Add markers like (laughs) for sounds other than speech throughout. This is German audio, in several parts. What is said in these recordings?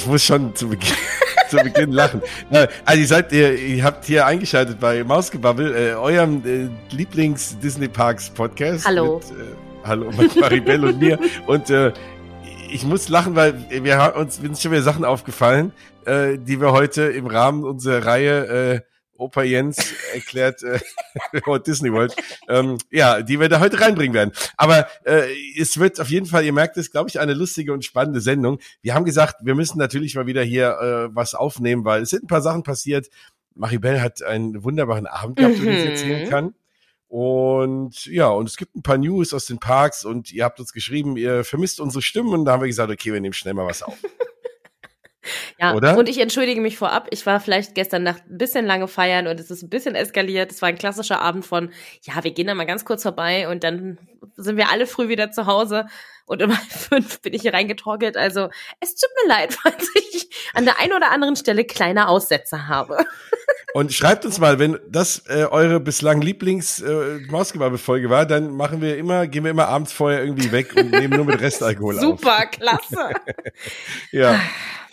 ich muss schon zu Beginn, (laughs) zu Beginn lachen. Also ihr seid, ihr, ihr habt hier eingeschaltet bei Mausgebabbel, äh, eurem äh, Lieblings-Disney-Parks-Podcast. Hallo. Mit, äh, hallo, mit Maribel und mir. Und äh, ich muss lachen, weil wir uns, sind schon wieder Sachen aufgefallen, äh, die wir heute im Rahmen unserer Reihe äh, Opa Jens erklärt äh, (laughs) Disney World, ähm, ja, die wir da heute reinbringen werden. Aber äh, es wird auf jeden Fall, ihr merkt es, glaube ich, eine lustige und spannende Sendung. Wir haben gesagt, wir müssen natürlich mal wieder hier äh, was aufnehmen, weil es sind ein paar Sachen passiert. Maribel hat einen wunderbaren Abend gehabt, mhm. den sie erzählen kann. Und ja, und es gibt ein paar News aus den Parks und ihr habt uns geschrieben, ihr vermisst unsere Stimmen und da haben wir gesagt, okay, wir nehmen schnell mal was auf. Ja, Oder? und ich entschuldige mich vorab. Ich war vielleicht gestern Nacht ein bisschen lange feiern und es ist ein bisschen eskaliert. Es war ein klassischer Abend von, ja, wir gehen da mal ganz kurz vorbei und dann sind wir alle früh wieder zu Hause und um (laughs) halb fünf bin ich hier reingetrockelt. Also es tut mir leid, (laughs) falls ich an der einen oder anderen Stelle kleine Aussätze habe. (laughs) Und schreibt uns mal, wenn das äh, eure bislang Lieblings äh, Mausgebabbel-Folge war, dann machen wir immer, gehen wir immer abends vorher irgendwie weg und nehmen nur mit Restalkohol auf. Super, klasse. ja.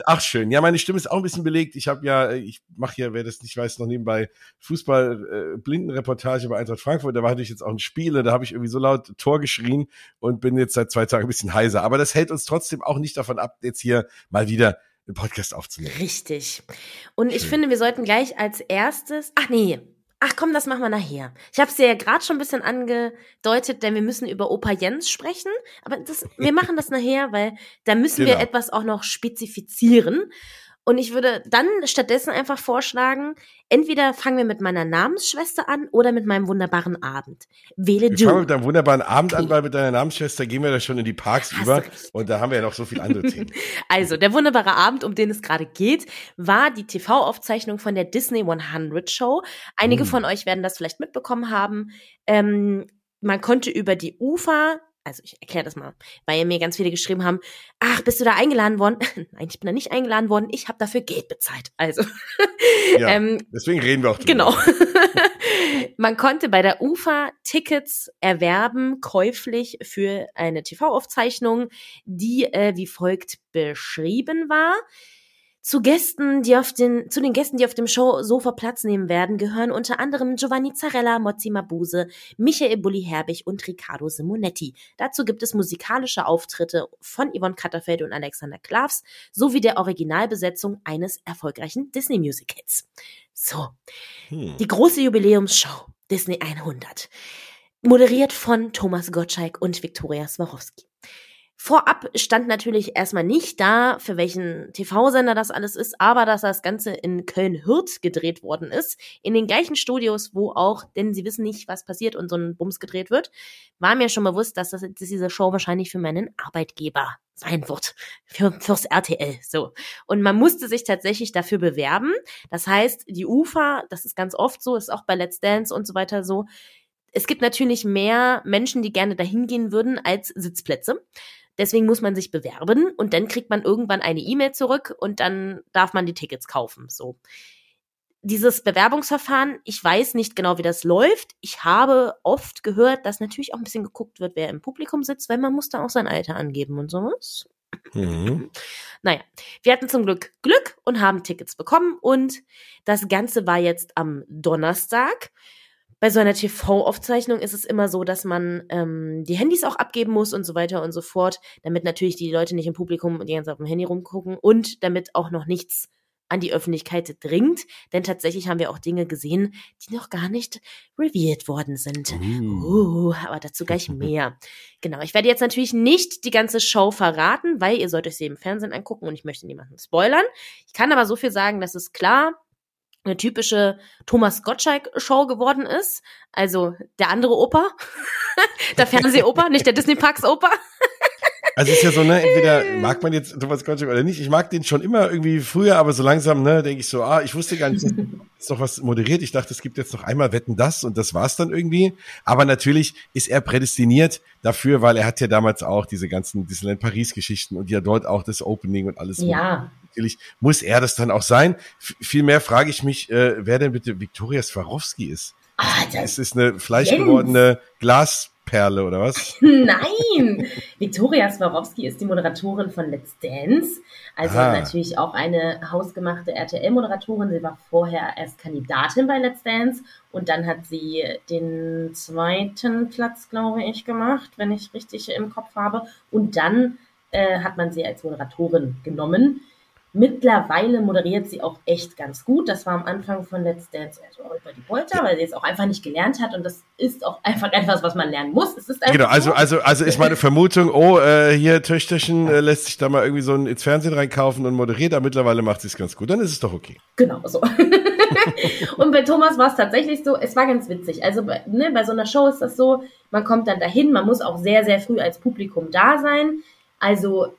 Ach schön. Ja, meine Stimme ist auch ein bisschen belegt. Ich habe ja, ich mache ja, wer das nicht weiß, noch nebenbei Fußball äh, Blindenreportage bei Eintracht Frankfurt. Da war ich jetzt auch ein Spiel und da habe ich irgendwie so laut Tor geschrien und bin jetzt seit zwei Tagen ein bisschen heiser. Aber das hält uns trotzdem auch nicht davon ab, jetzt hier mal wieder einen Podcast aufzunehmen. Richtig. Und ich finde, wir sollten gleich als erstes. Ach nee. Ach komm, das machen wir nachher. Ich habe es dir ja gerade schon ein bisschen angedeutet, denn wir müssen über Opa Jens sprechen. Aber das, wir (laughs) machen das nachher, weil da müssen genau. wir etwas auch noch spezifizieren. Und ich würde dann stattdessen einfach vorschlagen, entweder fangen wir mit meiner Namensschwester an oder mit meinem wunderbaren Abend. Wähle wir du. Fangen mit deinem wunderbaren Abend okay. an, weil mit deiner Namensschwester gehen wir da schon in die Parks Hast über. Und da haben wir ja noch so viele andere Themen. (laughs) also, der wunderbare Abend, um den es gerade geht, war die TV-Aufzeichnung von der Disney 100 Show. Einige hm. von euch werden das vielleicht mitbekommen haben. Ähm, man konnte über die Ufer also ich erkläre das mal, weil mir ganz viele geschrieben haben, ach, bist du da eingeladen worden? (laughs) Nein, ich bin da nicht eingeladen worden, ich habe dafür Geld bezahlt. Also (laughs) ja, ähm, deswegen reden wir auch drüber. Genau. (laughs) Man konnte bei der UFA Tickets erwerben, käuflich für eine TV-Aufzeichnung, die äh, wie folgt beschrieben war. Zu Gästen, die auf den, zu den Gästen, die auf dem Show Sofa Platz nehmen werden, gehören unter anderem Giovanni Zarella, Mozzi Mabuse, Michael Bulli Herbig und Riccardo Simonetti. Dazu gibt es musikalische Auftritte von Yvonne Katterfeld und Alexander Klavs sowie der Originalbesetzung eines erfolgreichen Disney Musicals. So. Hm. Die große Jubiläumsshow Disney 100. Moderiert von Thomas Gottschalk und Viktoria Swarovski. Vorab stand natürlich erstmal nicht da, für welchen TV-Sender das alles ist, aber dass das Ganze in Köln-Hürth gedreht worden ist, in den gleichen Studios, wo auch, denn sie wissen nicht, was passiert und so ein Bums gedreht wird, war mir schon bewusst, dass, das, dass diese Show wahrscheinlich für meinen Arbeitgeber sein wird. Für, fürs RTL, so. Und man musste sich tatsächlich dafür bewerben. Das heißt, die UFA, das ist ganz oft so, ist auch bei Let's Dance und so weiter so, es gibt natürlich mehr Menschen, die gerne dahin gehen würden, als Sitzplätze. Deswegen muss man sich bewerben und dann kriegt man irgendwann eine E-Mail zurück und dann darf man die Tickets kaufen. So. Dieses Bewerbungsverfahren, ich weiß nicht genau, wie das läuft. Ich habe oft gehört, dass natürlich auch ein bisschen geguckt wird, wer im Publikum sitzt, weil man muss da auch sein Alter angeben und sowas. Mhm. Naja, wir hatten zum Glück Glück und haben Tickets bekommen und das Ganze war jetzt am Donnerstag bei so einer TV-Aufzeichnung ist es immer so, dass man ähm, die Handys auch abgeben muss und so weiter und so fort, damit natürlich die Leute nicht im Publikum die ganze Zeit auf dem Handy rumgucken und damit auch noch nichts an die Öffentlichkeit dringt. Denn tatsächlich haben wir auch Dinge gesehen, die noch gar nicht revealed worden sind. Uh. Uh, aber dazu gleich mehr. (laughs) genau, ich werde jetzt natürlich nicht die ganze Show verraten, weil ihr sollt euch sie im Fernsehen angucken und ich möchte niemanden spoilern. Ich kann aber so viel sagen, dass es klar eine typische Thomas Gottschalk-Show geworden ist. Also der andere Opa, (laughs) der Fernseh-Opa, nicht der Disney-Parks-Opa. (laughs) Also ist ja so, ne, entweder (laughs) mag man jetzt Thomas Gottschalk oder nicht. Ich mag den schon immer irgendwie früher, aber so langsam, ne, denke ich so, ah, ich wusste gar nicht, dass ist doch was moderiert. Ich dachte, es gibt jetzt noch einmal Wetten das und das war's dann irgendwie. Aber natürlich ist er prädestiniert dafür, weil er hat ja damals auch diese ganzen Disneyland Paris Geschichten und ja dort auch das Opening und alles. Ja. Natürlich muss er das dann auch sein. F vielmehr frage ich mich, äh, wer denn bitte Viktoria Swarovski ist. Ah, das es ist eine fleischgewordene Glas Perle oder was? (laughs) Nein! Viktoria Swarovski ist die Moderatorin von Let's Dance. Also Ah. natürlich auch eine hausgemachte RTL-Moderatorin. Sie war vorher erst Kandidatin bei Let's Dance und dann hat sie den zweiten Platz, glaube ich, gemacht, wenn ich richtig im Kopf habe. Und dann äh, hat man sie als Moderatorin genommen. Mittlerweile moderiert sie auch echt ganz gut. Das war am Anfang von Let's Dance also über die Polter, weil sie es auch einfach nicht gelernt hat. Und das ist auch einfach etwas, was man lernen muss. Es ist einfach Genau, also, so. also, also ist meine Vermutung, oh, äh, hier Töchterchen äh, lässt sich da mal irgendwie so ein, ins Fernsehen reinkaufen und moderiert, aber mittlerweile macht sie es ganz gut. Dann ist es doch okay. Genau so. (laughs) und bei Thomas war es tatsächlich so, es war ganz witzig. Also ne, bei so einer Show ist das so, man kommt dann dahin, man muss auch sehr, sehr früh als Publikum da sein. Also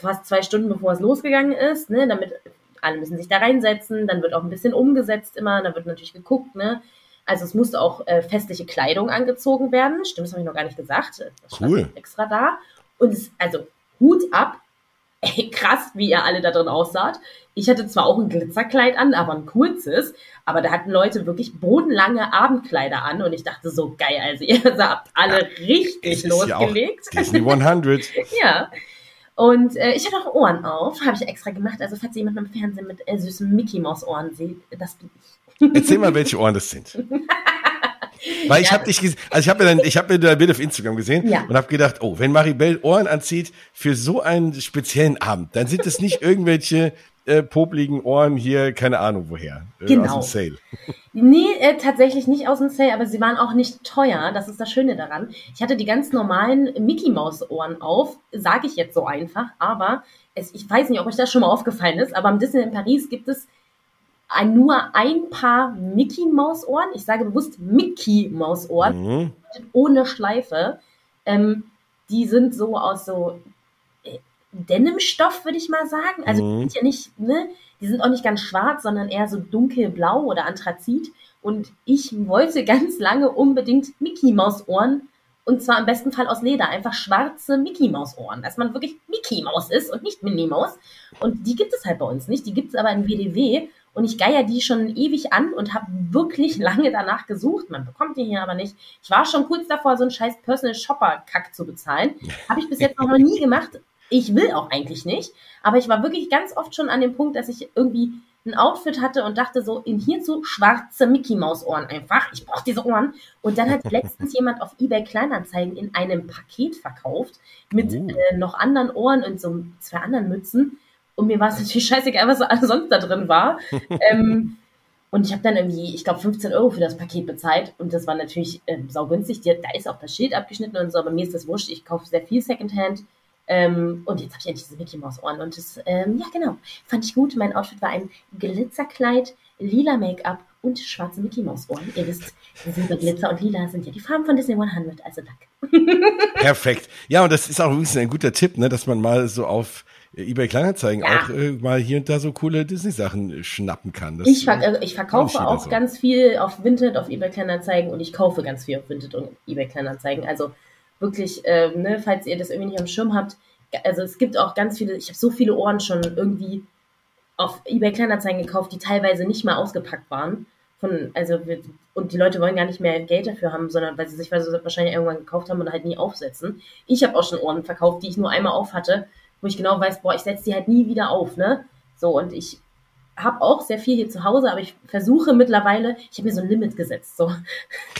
fast zwei Stunden bevor es losgegangen ist, ne, damit alle müssen sich da reinsetzen, dann wird auch ein bisschen umgesetzt immer, dann wird natürlich geguckt, ne. Also es musste auch äh, festliche Kleidung angezogen werden. Stimmt, das habe ich noch gar nicht gesagt. Das Cool. extra da. Und es, also Hut ab, Ey, krass, wie ihr alle da drin aussaht. Ich hatte zwar auch ein Glitzerkleid an, aber ein kurzes, aber da hatten Leute wirklich bodenlange Abendkleider an und ich dachte so, geil, also ihr (laughs) habt alle richtig ja auch losgelegt. Disney 100. (laughs) Ja. Und äh, ich hatte auch Ohren auf, habe ich extra gemacht. Also falls ihr jemanden im Fernsehen mit äh, süßen Mickey Maus Ohren seht, das bin ich. Erzähl mal, welche Ohren das sind. (laughs) Weil ich Ja. habe dich, also ich habe mir dann, ich habe mir dein Bild auf Instagram gesehen Ja. und habe gedacht, oh, wenn Maribel Ohren anzieht für so einen speziellen Abend, dann sind es nicht irgendwelche äh, popligen Ohren hier, keine Ahnung woher, äh, Genau. aus dem Sale. Nee, äh, tatsächlich nicht aus dem Sale, aber sie waren auch nicht teuer. Das ist das Schöne daran. Ich hatte die ganz normalen Mickey Maus Ohren auf, sage ich jetzt so einfach, aber es, ich weiß nicht, ob euch das schon mal aufgefallen ist, aber am Disney in Paris gibt es nur ein Paar Mickey Maus Ohren. Ich sage bewusst Mickey Maus Ohren Mhm. ohne Schleife. Ähm, die sind so aus so äh, Denimstoff, würde ich mal sagen. Also die Mhm. sind ja nicht, ne, die sind auch nicht ganz schwarz, sondern eher so dunkelblau oder Anthrazit. Und ich wollte ganz lange unbedingt Mickey Maus Ohren. Und zwar im besten Fall aus Leder, einfach schwarze Mickey Maus Ohren, dass man wirklich Mickey Maus ist und nicht Minnie Maus. Und die gibt es halt bei uns nicht, die gibt es aber in WDW. Und ich geier die schon ewig an und habe wirklich (laughs) lange danach gesucht. Man bekommt die hier aber nicht. Ich war schon kurz davor, so einen scheiß Personal Shopper-Kack zu bezahlen. Habe ich bis jetzt noch nie gemacht. Ich will auch eigentlich nicht. Aber ich war wirklich ganz oft schon an dem Punkt, dass ich irgendwie ein Outfit hatte und dachte so, in hierzu schwarze Mickey Maus Ohren einfach. Ich brauche diese Ohren. Und dann hat letztens (laughs) jemand auf eBay Kleinanzeigen in einem Paket verkauft mit Oh. äh, noch anderen Ohren und so zwei anderen Mützen. Und mir war es natürlich scheißegal, was alles sonst da drin war. (laughs) ähm, und ich habe dann irgendwie, ich glaube, 15 Euro für das Paket bezahlt. Und das war natürlich ähm, saugünstig. Die, da ist auch das Schild abgeschnitten und so, aber mir ist das wurscht. Ich kaufe sehr viel Secondhand. Ähm, und jetzt habe ich endlich diese Mickey Maus Ohren. Und das, ähm, ja genau, fand ich gut. Mein Outfit war ein Glitzerkleid, lila Make-up und schwarze Mickey Maus Ohren. Ihr wisst, Silber, Glitzer und Lila sind ja die Farben von Disney 100. Also danke. Perfekt. Ja, und das ist auch übrigens ein guter Tipp, ne, dass man mal so auf eBay Kleinanzeigen Ja. auch äh, mal hier und da so coole Disney-Sachen äh, schnappen kann. Das, Ich, ver äh, also ich verkaufe auch so. ganz viel auf Vinted, auf eBay Kleinanzeigen und ich kaufe ganz viel auf Vinted und eBay Kleinanzeigen. Also wirklich, ähm, ne, falls ihr das irgendwie nicht am Schirm habt, also es gibt auch ganz viele, ich habe so viele Ohren schon irgendwie auf eBay Kleinanzeigen gekauft, die teilweise nicht mal ausgepackt waren. Von, also und die Leute wollen gar nicht mehr Geld dafür haben, sondern weil sie sich wahrscheinlich irgendwann gekauft haben und halt nie aufsetzen. Ich habe auch schon Ohren verkauft, die ich nur einmal auf hatte, wo ich genau weiß, boah, ich setze die halt nie wieder auf, ne? So, und ich habe auch sehr viel hier zu Hause, aber ich versuche mittlerweile, ich habe mir so ein Limit gesetzt. So.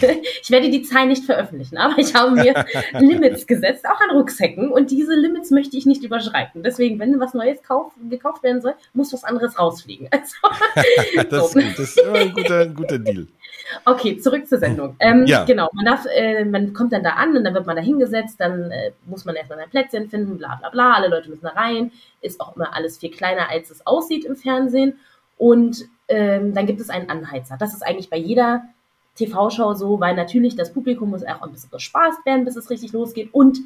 (laughs) Ich werde die Zahlen nicht veröffentlichen, aber ich habe mir (laughs) Limits gesetzt, auch an Rucksäcken. Und diese Limits möchte ich nicht überschreiten. Deswegen, wenn was Neues kauf, gekauft werden soll, muss was anderes rausfliegen. (laughs) Also, das, ist so. gut. das ist immer ein guter, ein guter Deal. Okay, zurück zur Sendung. Ähm, Ja. Genau, man darf, äh, man kommt dann da an und dann wird man da hingesetzt, dann äh, muss man erstmal ein Plätzchen finden, bla bla bla, alle Leute müssen da rein, ist auch immer alles viel kleiner, als es aussieht im Fernsehen. Und ähm, dann gibt es einen Anheizer. Das ist eigentlich bei jeder TV-Show so, weil natürlich das Publikum muss auch ein bisschen bespaßt werden, bis es richtig losgeht. Und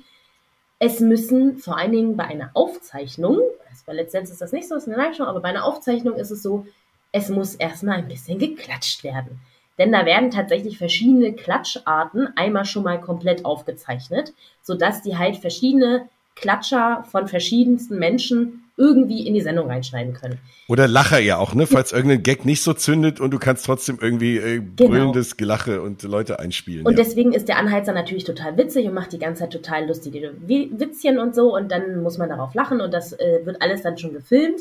es müssen vor allen Dingen bei einer Aufzeichnung, also bei Dance ist das nicht so, ist eine Live-Show, aber bei einer Aufzeichnung ist es so, es muss erstmal ein bisschen geklatscht werden. Denn da werden tatsächlich verschiedene Klatscharten einmal schon mal komplett aufgezeichnet, sodass die halt verschiedene Klatscher von verschiedensten Menschen irgendwie in die Sendung reinschneiden können. Oder Lacher ja auch, ne? Falls irgendein Gag nicht so zündet und du kannst trotzdem irgendwie äh, Genau. brüllendes Gelache und Leute einspielen. Und ja. deswegen ist der Anheizer natürlich total witzig und macht die ganze Zeit total lustige Wi- Witzchen und so und dann muss man darauf lachen und das äh, wird alles dann schon gefilmt.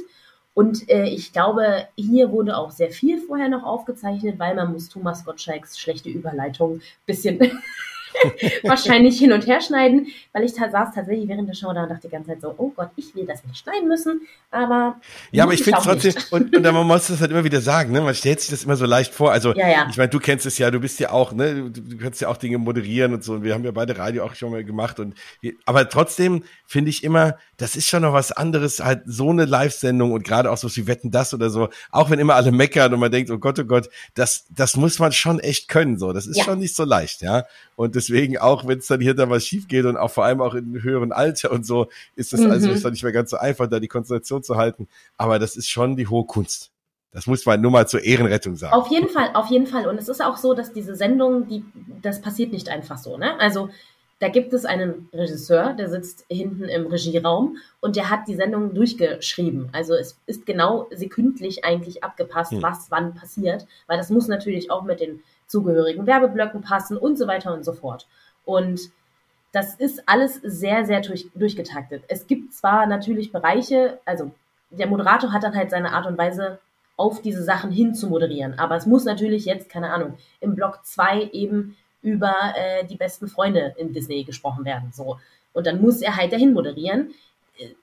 Und äh, ich glaube, hier wurde auch sehr viel vorher noch aufgezeichnet, weil man muss Thomas Gottschalks schlechte Überleitung bisschen (laughs) wahrscheinlich hin und her schneiden, weil ich saß tatsächlich während der Show da und dachte die ganze Zeit so, oh Gott, ich will das nicht schneiden müssen, aber Ja, aber ich finde auch trotzdem, und, und dann man muss das halt immer wieder sagen, ne? Man stellt sich das immer so leicht vor. Also, Ja, ja. ich meine, du kennst es ja, du bist ja auch, ne? Du, du kannst ja auch Dinge moderieren und so. Und wir haben ja beide Radio auch schon mal gemacht. Und aber trotzdem finde ich immer, das ist schon noch was anderes, halt so eine Live-Sendung und gerade auch so wie Wetten das oder so, auch wenn immer alle meckern und man denkt, oh Gott, oh Gott, das, das muss man schon echt können. So, das ist Ja. schon nicht so leicht, ja. Und deswegen auch, wenn es dann hier da was schief geht und auch vor allem auch in höheren Alter und so, ist das Mhm. also ist dann nicht mehr ganz so einfach, da die Konzentration zu halten. Aber das ist schon die hohe Kunst. Das muss man nur mal zur Ehrenrettung sagen. Auf jeden Fall, auf jeden Fall. Und es ist auch so, dass diese Sendung, die, das passiert nicht einfach so, ne? Also, da gibt es einen Regisseur, der sitzt hinten im Regieraum und der hat die Sendung durchgeschrieben. Also es ist genau sekündlich eigentlich abgepasst, Hm. was wann passiert, weil das muss natürlich auch mit den zugehörigen Werbeblöcken passen und so weiter und so fort. Und das ist alles sehr, sehr durch, durchgetaktet. Es gibt zwar natürlich Bereiche, also der Moderator hat dann halt seine Art und Weise, auf diese Sachen hin zu moderieren. Aber es muss natürlich jetzt, keine Ahnung, im Block 2 eben über äh, die besten Freunde in Disney gesprochen werden. So. Und dann muss er halt dahin moderieren.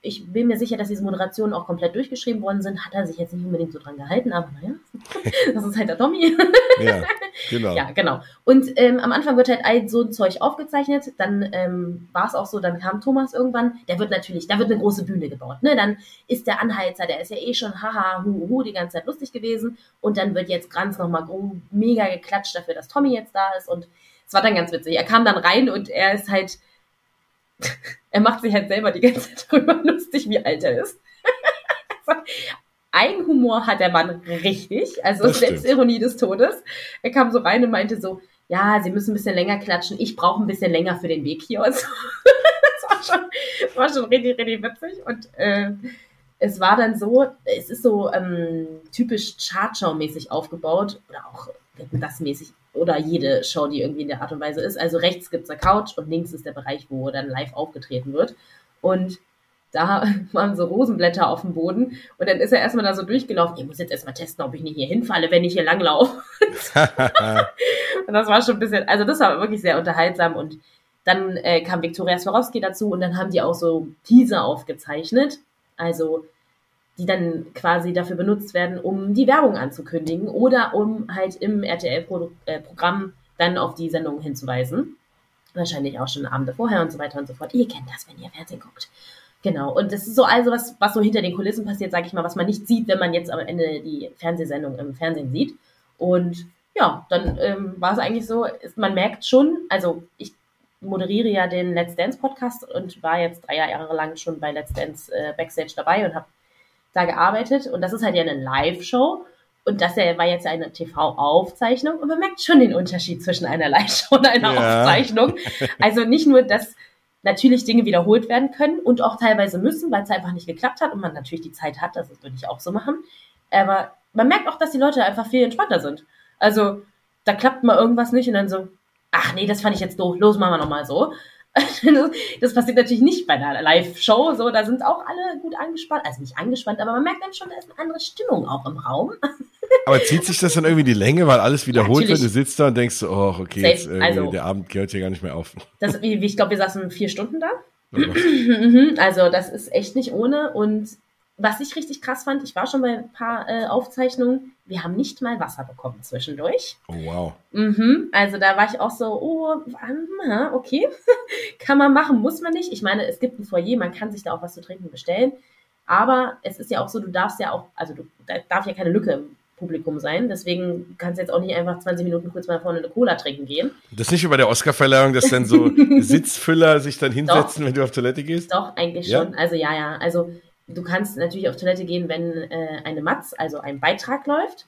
Ich bin mir sicher, dass diese Moderationen auch komplett durchgeschrieben worden sind. Hat er sich jetzt nicht unbedingt so dran gehalten, aber naja, (laughs) das ist halt der Tommy. Ja, genau. Ja, genau. Und ähm, am Anfang wird halt all so ein Zeug aufgezeichnet. Dann ähm, war es auch so, dann kam Thomas irgendwann. Der wird natürlich, da wird eine große Bühne gebaut. Ne? Dann ist der Anheizer, der ist ja eh schon haha, hu, hu, die ganze Zeit lustig gewesen. Und dann wird jetzt Granz nochmal mega geklatscht dafür, dass Tommy jetzt da ist. Und es war dann ganz witzig. Er kam dann rein und er ist halt, er macht sich halt selber die ganze Zeit (laughs) darüber lustig, wie alt er ist. Eigenhumor hat der Mann richtig, also Das. Selbstironie des Todes. Er kam so rein und meinte so, ja, Sie müssen ein bisschen länger klatschen, ich brauche ein bisschen länger für den Weg hier und (laughs) so. Das war schon, war schon richtig, richtig witzig und äh, es war dann so, es ist so ähm, typisch Chartshow-mäßig aufgebaut oder auch das mäßig oder jede Show, die irgendwie in der Art und Weise ist. Also rechts gibt's eine Couch und links ist der Bereich, wo dann live aufgetreten wird. Und da (laughs) waren so Rosenblätter auf dem Boden und dann ist er erstmal da so durchgelaufen. Ich muss jetzt erstmal testen, ob ich nicht hier hinfalle, wenn ich hier langlaufe. (laughs) (laughs) Und das war schon ein bisschen, also das war wirklich sehr unterhaltsam und dann äh, kam Viktoria Swarovski dazu und dann haben die auch so Teaser aufgezeichnet, also die dann quasi dafür benutzt werden, um die Werbung anzukündigen oder um halt im RTL-Programm dann auf die Sendung hinzuweisen. Wahrscheinlich auch schon Abende vorher und so weiter und so fort. Ihr kennt das, wenn ihr Fernsehen guckt. Genau. Und das ist so also was, was so hinter den Kulissen passiert, sage ich mal, was man nicht sieht, wenn man jetzt am Ende die Fernsehsendung im Fernsehen sieht. Und ja, dann ähm, war es eigentlich so, ist, man merkt schon, also ich moderiere ja den Let's Dance Podcast und war jetzt drei Jahre lang schon bei Let's Dance äh, Backstage dabei und habe da gearbeitet. Und das ist halt ja eine Live-Show. Und das war jetzt ja eine TV-Aufzeichnung. Und man merkt schon den Unterschied zwischen einer Live-Show und einer Ja. Aufzeichnung. Also nicht nur, dass natürlich Dinge wiederholt werden können und auch teilweise müssen, weil es einfach nicht geklappt hat und man natürlich die Zeit hat, das würde ich auch so machen. Aber man merkt auch, dass die Leute einfach viel entspannter sind. Also da klappt mal irgendwas nicht und dann so, ach nee, das fand ich jetzt doof, los, machen wir nochmal so. (laughs) Das passiert natürlich nicht bei einer Live-Show, so, da sind auch alle gut angespannt, also nicht angespannt, aber man merkt dann schon, da ist eine andere Stimmung auch im Raum. (laughs) Aber zieht sich das dann irgendwie die Länge, weil alles wiederholt wird? Natürlich. Du sitzt da und denkst so, oh, okay, jetzt, Also- der Abend gehört hier gar nicht mehr auf. (laughs) Das, ich glaube, wir saßen vier Stunden da. Mhm, Also das ist echt nicht ohne. Und was ich richtig krass fand, ich war schon bei ein paar äh, Aufzeichnungen, wir haben nicht mal Wasser bekommen zwischendurch. Oh, wow. Mhm, also da war ich auch so, oh, okay, (laughs) kann man machen, muss man nicht. Ich meine, es gibt ein Foyer, man kann sich da auch was zu trinken bestellen. Aber es ist ja auch so, du darfst ja auch, also du, da darf ja keine Lücke im Publikum sein. Deswegen kannst du jetzt auch nicht einfach 20 Minuten kurz mal vorne eine Cola trinken gehen. Das ist nicht wie bei der Oscarverleihung, dass dann so (laughs) Sitzfüller sich dann hinsetzen, wenn du auf Toilette gehst? Doch, eigentlich Ja? schon. Also ja, ja. Also du kannst natürlich auf Toilette gehen, wenn äh, eine Matz, also ein Beitrag läuft.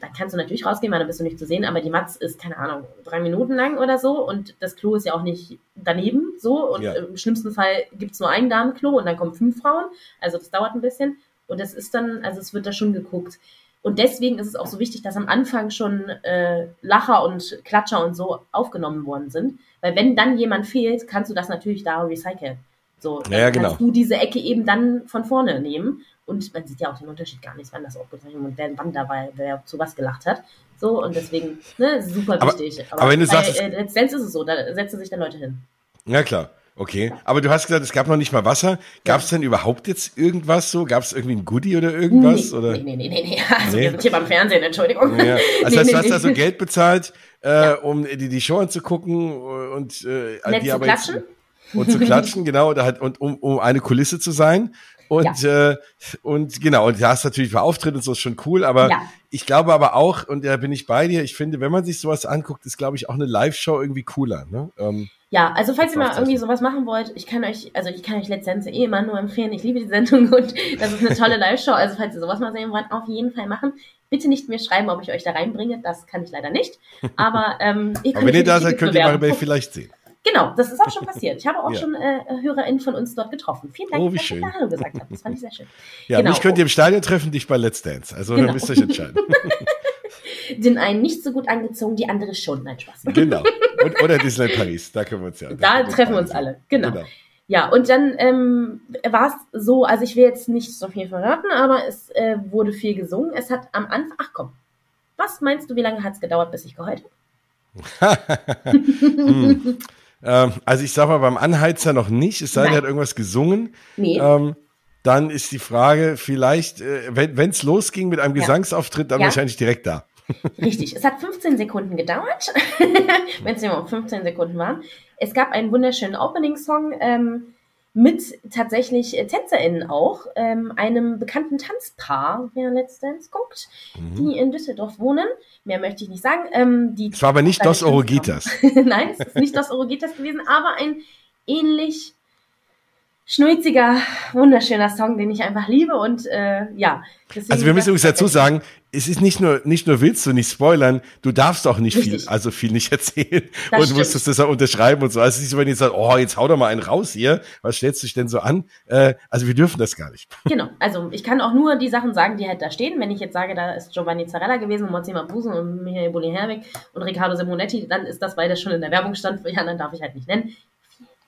dann kannst du natürlich rausgehen, weil dann bist du nicht zu sehen, aber die Matz ist, keine Ahnung, drei Minuten lang oder so und das Klo ist ja auch nicht daneben so und Ja. im schlimmsten Fall gibt's nur ein Damenklo und dann kommen fünf Frauen, also das dauert ein bisschen und das ist dann, also es wird da schon geguckt. Und deswegen ist es auch so wichtig, dass am Anfang schon äh, Lacher und Klatscher und so aufgenommen worden sind. Weil wenn dann jemand fehlt, kannst du das natürlich da recyceln. So, dann Ja, ja, genau. kannst du diese Ecke eben dann von vorne nehmen. Und man sieht ja auch den Unterschied gar nicht, wann das aufgezeichnet und wer, wann dabei, wer zu was gelacht hat. So, und deswegen, ne, super Aber- wichtig. aber wenn du sagst, bei, äh, Let's Dance ist es so, da setzen sich dann Leute hin. Ja, klar. Okay. Aber du hast gesagt, es gab noch nicht mal Wasser. Gab es denn überhaupt jetzt irgendwas so? Gab es irgendwie ein Goodie oder irgendwas? nee, oder? nee, nee, nee, nee. (laughs) Also Nee? wir sind hier beim Fernsehen, Entschuldigung. Ja. Also (laughs) Nee, heißt, nee, du hast nee. also Geld bezahlt, äh, um die, die Show anzugucken und äh, Nett die zu aber jetzt- klatschen? Und zu (laughs) klatschen, genau, oder halt, und um, um eine Kulisse zu sein. Und, äh, und genau, und da hast natürlich für Auftritt und so ist schon cool, aber Ja. ich glaube aber auch, und da bin ich bei dir, ich finde, wenn man sich sowas anguckt, ist, glaube ich, auch eine Live-Show irgendwie cooler. Ne? Ähm, Ja, also falls ihr mal irgendwie sowas machen wollt, ich kann euch, also ich kann euch Dance eh immer nur empfehlen. Ich liebe die Sendung und das ist eine tolle (laughs) Live-Show. Also falls ihr sowas mal sehen wollt, auf jeden Fall machen. Bitte nicht mir schreiben, ob ich euch da reinbringe. Das kann ich leider nicht. Aber ähm, ihr aber wenn ihr da seid, könnt ihr. Maribel vielleicht sehen. Genau, das ist auch schon (laughs) passiert. Ich habe auch Ja. schon äh, HörerInnen von uns dort getroffen. Vielen Dank, Oh, wie dass ihr schön. da Hallo gesagt habt. Das fand ich sehr schön. (laughs) Ja, Genau. mich könnt ihr im Stadion treffen, dich bei Let's Dance. Also Genau. dann müsst ihr euch entscheiden. (laughs) Den einen nicht so gut angezogen, die andere schon. Nein, Spaß. genau. Und, oder Disneyland Paris, da können wir uns ja. Da können treffen wir uns alle. Genau. Ja, und dann ähm, war es so, also ich will jetzt nicht so viel verraten, aber es äh, wurde viel gesungen. Es hat am Anfang, ach komm, was meinst du, wie lange hat es gedauert, bis ich geheult habe? Hm. Ähm, also ich sag mal, beim Anheizer noch nicht, es sei denn, er hat irgendwas gesungen. Nee, Ähm, dann ist die Frage, vielleicht, äh, wenn es losging mit einem Ja. Gesangsauftritt, dann Ja. wahrscheinlich direkt da. (laughs) richtig. Es hat 15 Sekunden gedauert, (laughs) wenn es immer 15 Sekunden waren. Es gab einen wunderschönen Opening-Song ähm, mit tatsächlich äh, TänzerInnen auch, ähm, einem bekannten Tanzpaar, wer Let's Dance guckt, Mhm. die in Düsseldorf wohnen. Mehr möchte ich nicht sagen. Ähm, die Es war aber nicht Dos Orogitas. (laughs) Nein, es ist nicht das Orogitas gewesen, aber ein ähnlich schnulziger, wunderschöner Song, den ich einfach liebe und äh, ja. Also wir müssen übrigens dazu sagen, es ist nicht nur, nicht nur willst du nicht spoilern, du darfst auch nicht Richtig. viel, also viel nicht (laughs) erzählen Das und stimmt. musstest das auch unterschreiben und so. Also es ist nicht so, wenn ihr sagt, oh, jetzt hau doch mal einen raus hier, was stellst du dich denn so an? Äh, also wir dürfen das gar nicht. (laughs) Genau, also ich kann auch nur die Sachen sagen, die halt da stehen. Wenn ich jetzt sage, da ist Giovanni Zarella gewesen, Mozima Busen und Michael Bulli-Herwig und Riccardo Simonetti, dann ist das, weil das schon in der Werbung stand. Für die anderen darf ich halt nicht nennen.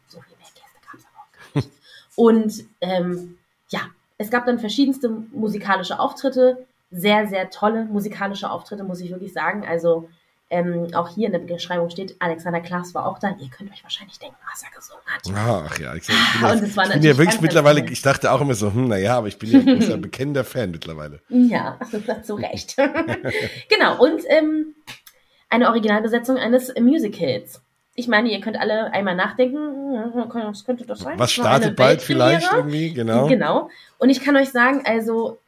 So viele mehr Gäste gab es aber auch gar nicht. Und ähm, ja, es gab dann verschiedenste musikalische Auftritte, sehr, sehr tolle musikalische Auftritte, muss ich wirklich sagen. Also ähm, auch hier in der Beschreibung steht, Alexander Klaas war auch da. Ihr könnt euch wahrscheinlich denken, was er gesungen hat. Ach ja, ich, bin, ja, Und es war ich bin ja wirklich mittlerweile, ich dachte auch immer so, hm, naja, aber ich bin ja ein großer, (laughs) bekennender Fan mittlerweile. Ja, (laughs) zu Recht. (laughs) genau, und ähm, eine Originalbesetzung eines Musicals. Ich meine, ihr könnt alle einmal nachdenken, was könnte das sein? Was startet bald vielleicht irgendwie, genau. Genau. Und ich kann euch sagen, also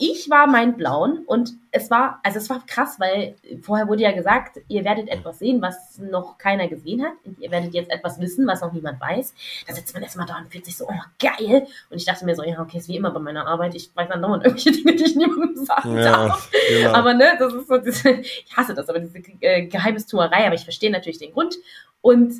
ich war mindblown und es war, also es war krass, weil vorher wurde ja gesagt, ihr werdet etwas sehen, was noch keiner gesehen hat. Und ihr werdet jetzt etwas wissen, was noch niemand weiß. Da sitzt man erstmal da und fühlt sich so, oh, geil. Und ich dachte mir so, ja, okay, ist wie immer bei meiner Arbeit. Ich weiß dann dauernd irgendwelche (laughs) Dinge, die ich niemandem sagen Ja, darf. genau. Aber ne, das ist so diese, (laughs) ich hasse das, aber diese äh, Geheimnistuerei, aber ich verstehe natürlich den Grund. Und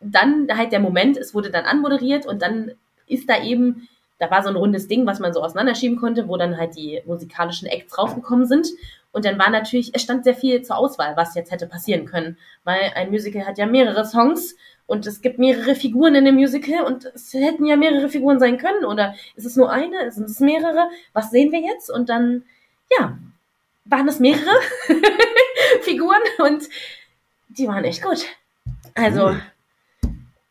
dann halt der Moment, es wurde dann anmoderiert und dann ist da eben, da war so ein rundes Ding, was man so auseinanderschieben konnte, wo dann halt die musikalischen Acts draufgekommen sind. Und dann war natürlich, es stand sehr viel zur Auswahl, was jetzt hätte passieren können. Weil ein Musical hat ja mehrere Songs und es gibt mehrere Figuren in dem Musical und es hätten ja mehrere Figuren sein können. Oder ist es nur eine? Sind es mehrere? Was sehen wir jetzt? Und dann, ja, waren es mehrere (laughs) Figuren und die waren echt gut. Also,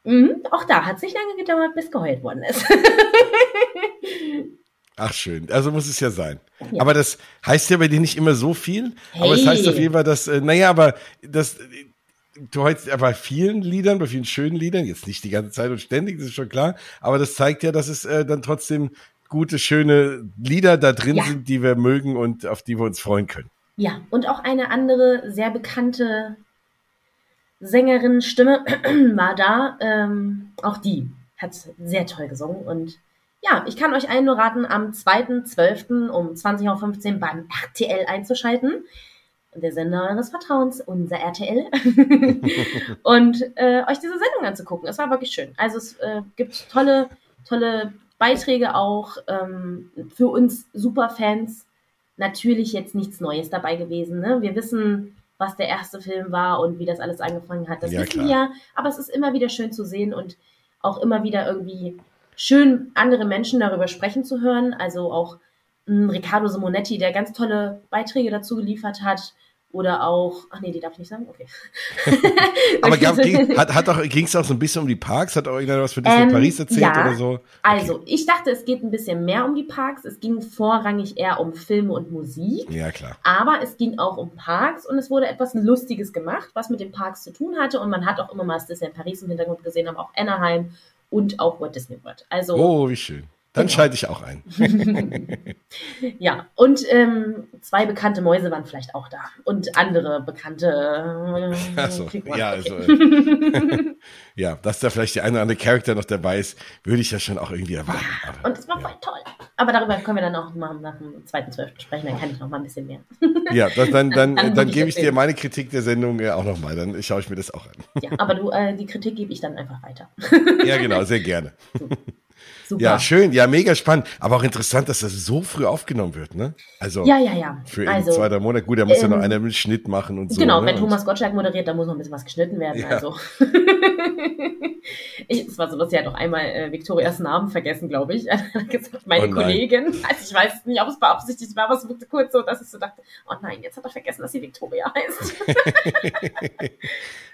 mh, auch da hat es nicht lange gedauert, bis geheult worden ist. (laughs) Ach schön, also muss es ja sein. Ja. Aber das heißt ja bei dir nicht immer so viel. Aber es Hey. heißt auf jeden Fall, dass, äh, naja, aber das, du heute ja bei vielen Liedern, bei vielen schönen Liedern, jetzt nicht die ganze Zeit und ständig, das ist schon klar, aber das zeigt ja, dass es äh, dann trotzdem gute, schöne Lieder da drin Ja. sind, die wir mögen und auf die wir uns freuen können. Ja, und auch eine andere sehr bekannte Sängerin Stimme (clears throat) war da. Ähm, auch die hat sehr toll gesungen und ja, ich kann euch allen nur raten, am 2.12. um 20.15 Uhr beim RTL einzuschalten. Der Sender eures Vertrauens, unser RTL. (laughs) und äh, euch diese Sendung anzugucken. Es war wirklich schön. Also es äh, gibt tolle, tolle Beiträge auch ähm, für uns Superfans. Natürlich jetzt nichts Neues dabei gewesen. Ne? Wir wissen, was der erste Film war und wie das alles angefangen hat. Das Ja, wissen wir, aber es ist immer wieder schön zu sehen und auch immer wieder irgendwie schön, andere Menschen darüber sprechen zu hören. Also auch mh, Riccardo Simonetti, der ganz tolle Beiträge dazu geliefert hat. Oder auch, ach nee, die darf ich nicht sagen, okay. (laughs) Aber gab, ging, hat, hat auch, ging es auch so ein bisschen um die Parks? Hat auch irgendwer was für Disney Ähm, Paris erzählt ja. oder so? Also, ich dachte, es geht ein bisschen mehr um die Parks. Es ging vorrangig eher um Filme und Musik. Ja, klar. Aber es ging auch um Parks und es wurde etwas Lustiges gemacht, was mit den Parks zu tun hatte. Und man hat auch immer mal das Disney Paris im Hintergrund gesehen, aber auch Anaheim und auch Walt Disney World. Also, Oh, wie schön. Dann Genau. schalte ich auch ein. (laughs) ja. Und ähm, zwei bekannte Mäuse waren vielleicht auch da. Und andere bekannte äh, so, ja, also, (laughs) Ja, dass da vielleicht der eine oder andere Charakter noch dabei ist, würde ich ja schon auch irgendwie erwarten. Aber, Und es war voll toll. Aber darüber können wir dann auch mal nach dem 2.12. sprechen. Dann kann ich noch mal ein bisschen mehr. ja, das, (laughs) dann, dann, Dann dann, gebe ich dir meine Kritik der Sendung äh, auch nochmal. Dann schaue ich mir das auch an. Ja, aber du, äh, die Kritik gebe ich dann einfach weiter. Ja, genau, sehr gerne. Super. Ja, schön, ja, mega spannend. Aber auch interessant, dass das so früh aufgenommen wird, ne? Also ja, ja, ja. für also, zwei, drei Monate. Gut, da muss ja noch ähm, einer mit Schnitt machen und so. Genau, ne? wenn Thomas Gottschalk moderiert, da muss noch ein bisschen was geschnitten werden. Ja. Also. (laughs) ich, es war so, dass sie hat auch einmal äh, Viktorias Namen vergessen, glaube ich. (laughs) Gesagt, meine Oh. Kollegin. Also ich weiß nicht, ob es beabsichtigt war, aber es wirkte kurz so, dass ich so dachte, oh nein, jetzt hat er vergessen, dass sie Viktoria heißt. (laughs)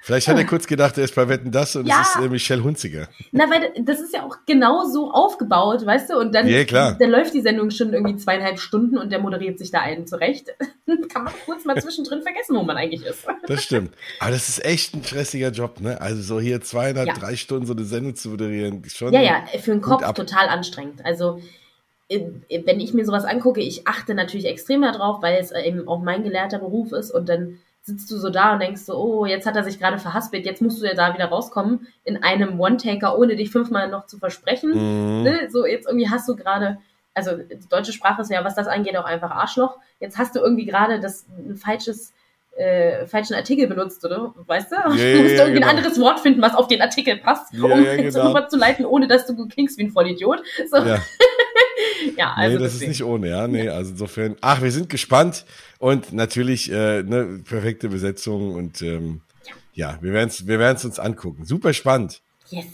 Vielleicht hat er kurz gedacht, er ist bei Wetten das und Ja. es ist äh, Michelle Hunziger. Na, weil das ist ja auch genau so aufgebaut, weißt du? Und dann, Ja, klar. dann läuft die Sendung schon irgendwie zweieinhalb Stunden und der moderiert sich da einen zurecht. (laughs) Kann man kurz mal zwischendrin vergessen, wo man eigentlich ist. (laughs) Das stimmt. Aber das ist echt ein stressiger Job, ne? Also so hier zweieinhalb, Ja. drei Stunden so eine Sendung zu moderieren, ist schon. Ja, ja, für den Kopf ab. total anstrengend. Also, äh, wenn ich mir sowas angucke, ich achte natürlich extrem darauf, weil es äh, eben auch mein gelehrter Beruf ist und dann sitzt du so da und denkst so, oh, jetzt hat er sich gerade verhaspelt, jetzt musst du ja da wieder rauskommen in einem One-Taker, ohne dich fünfmal noch zu versprechen. Mhm. Ne? So, jetzt irgendwie hast du gerade, also die deutsche Sprache ist ja, was das angeht, auch einfach Arschloch. Jetzt hast du irgendwie gerade das ein falsches äh, falschen Artikel benutzt, oder? Weißt du? Ja, (laughs) du musst ja, irgendwie ja, ein genau. anderes Wort finden, was auf den Artikel passt, Ja, um ja, jetzt genau. rüberzuleiten, ohne dass du klingst wie ein Vollidiot. So, ja, (laughs) (laughs) Ja, also nee, das ist deswegen. nicht ohne, ja. Nee, also insofern. Ach, wir sind gespannt und natürlich äh, ne, perfekte Besetzung und ähm, ja, wir werden es wir werden's uns angucken. Super spannend. Yes.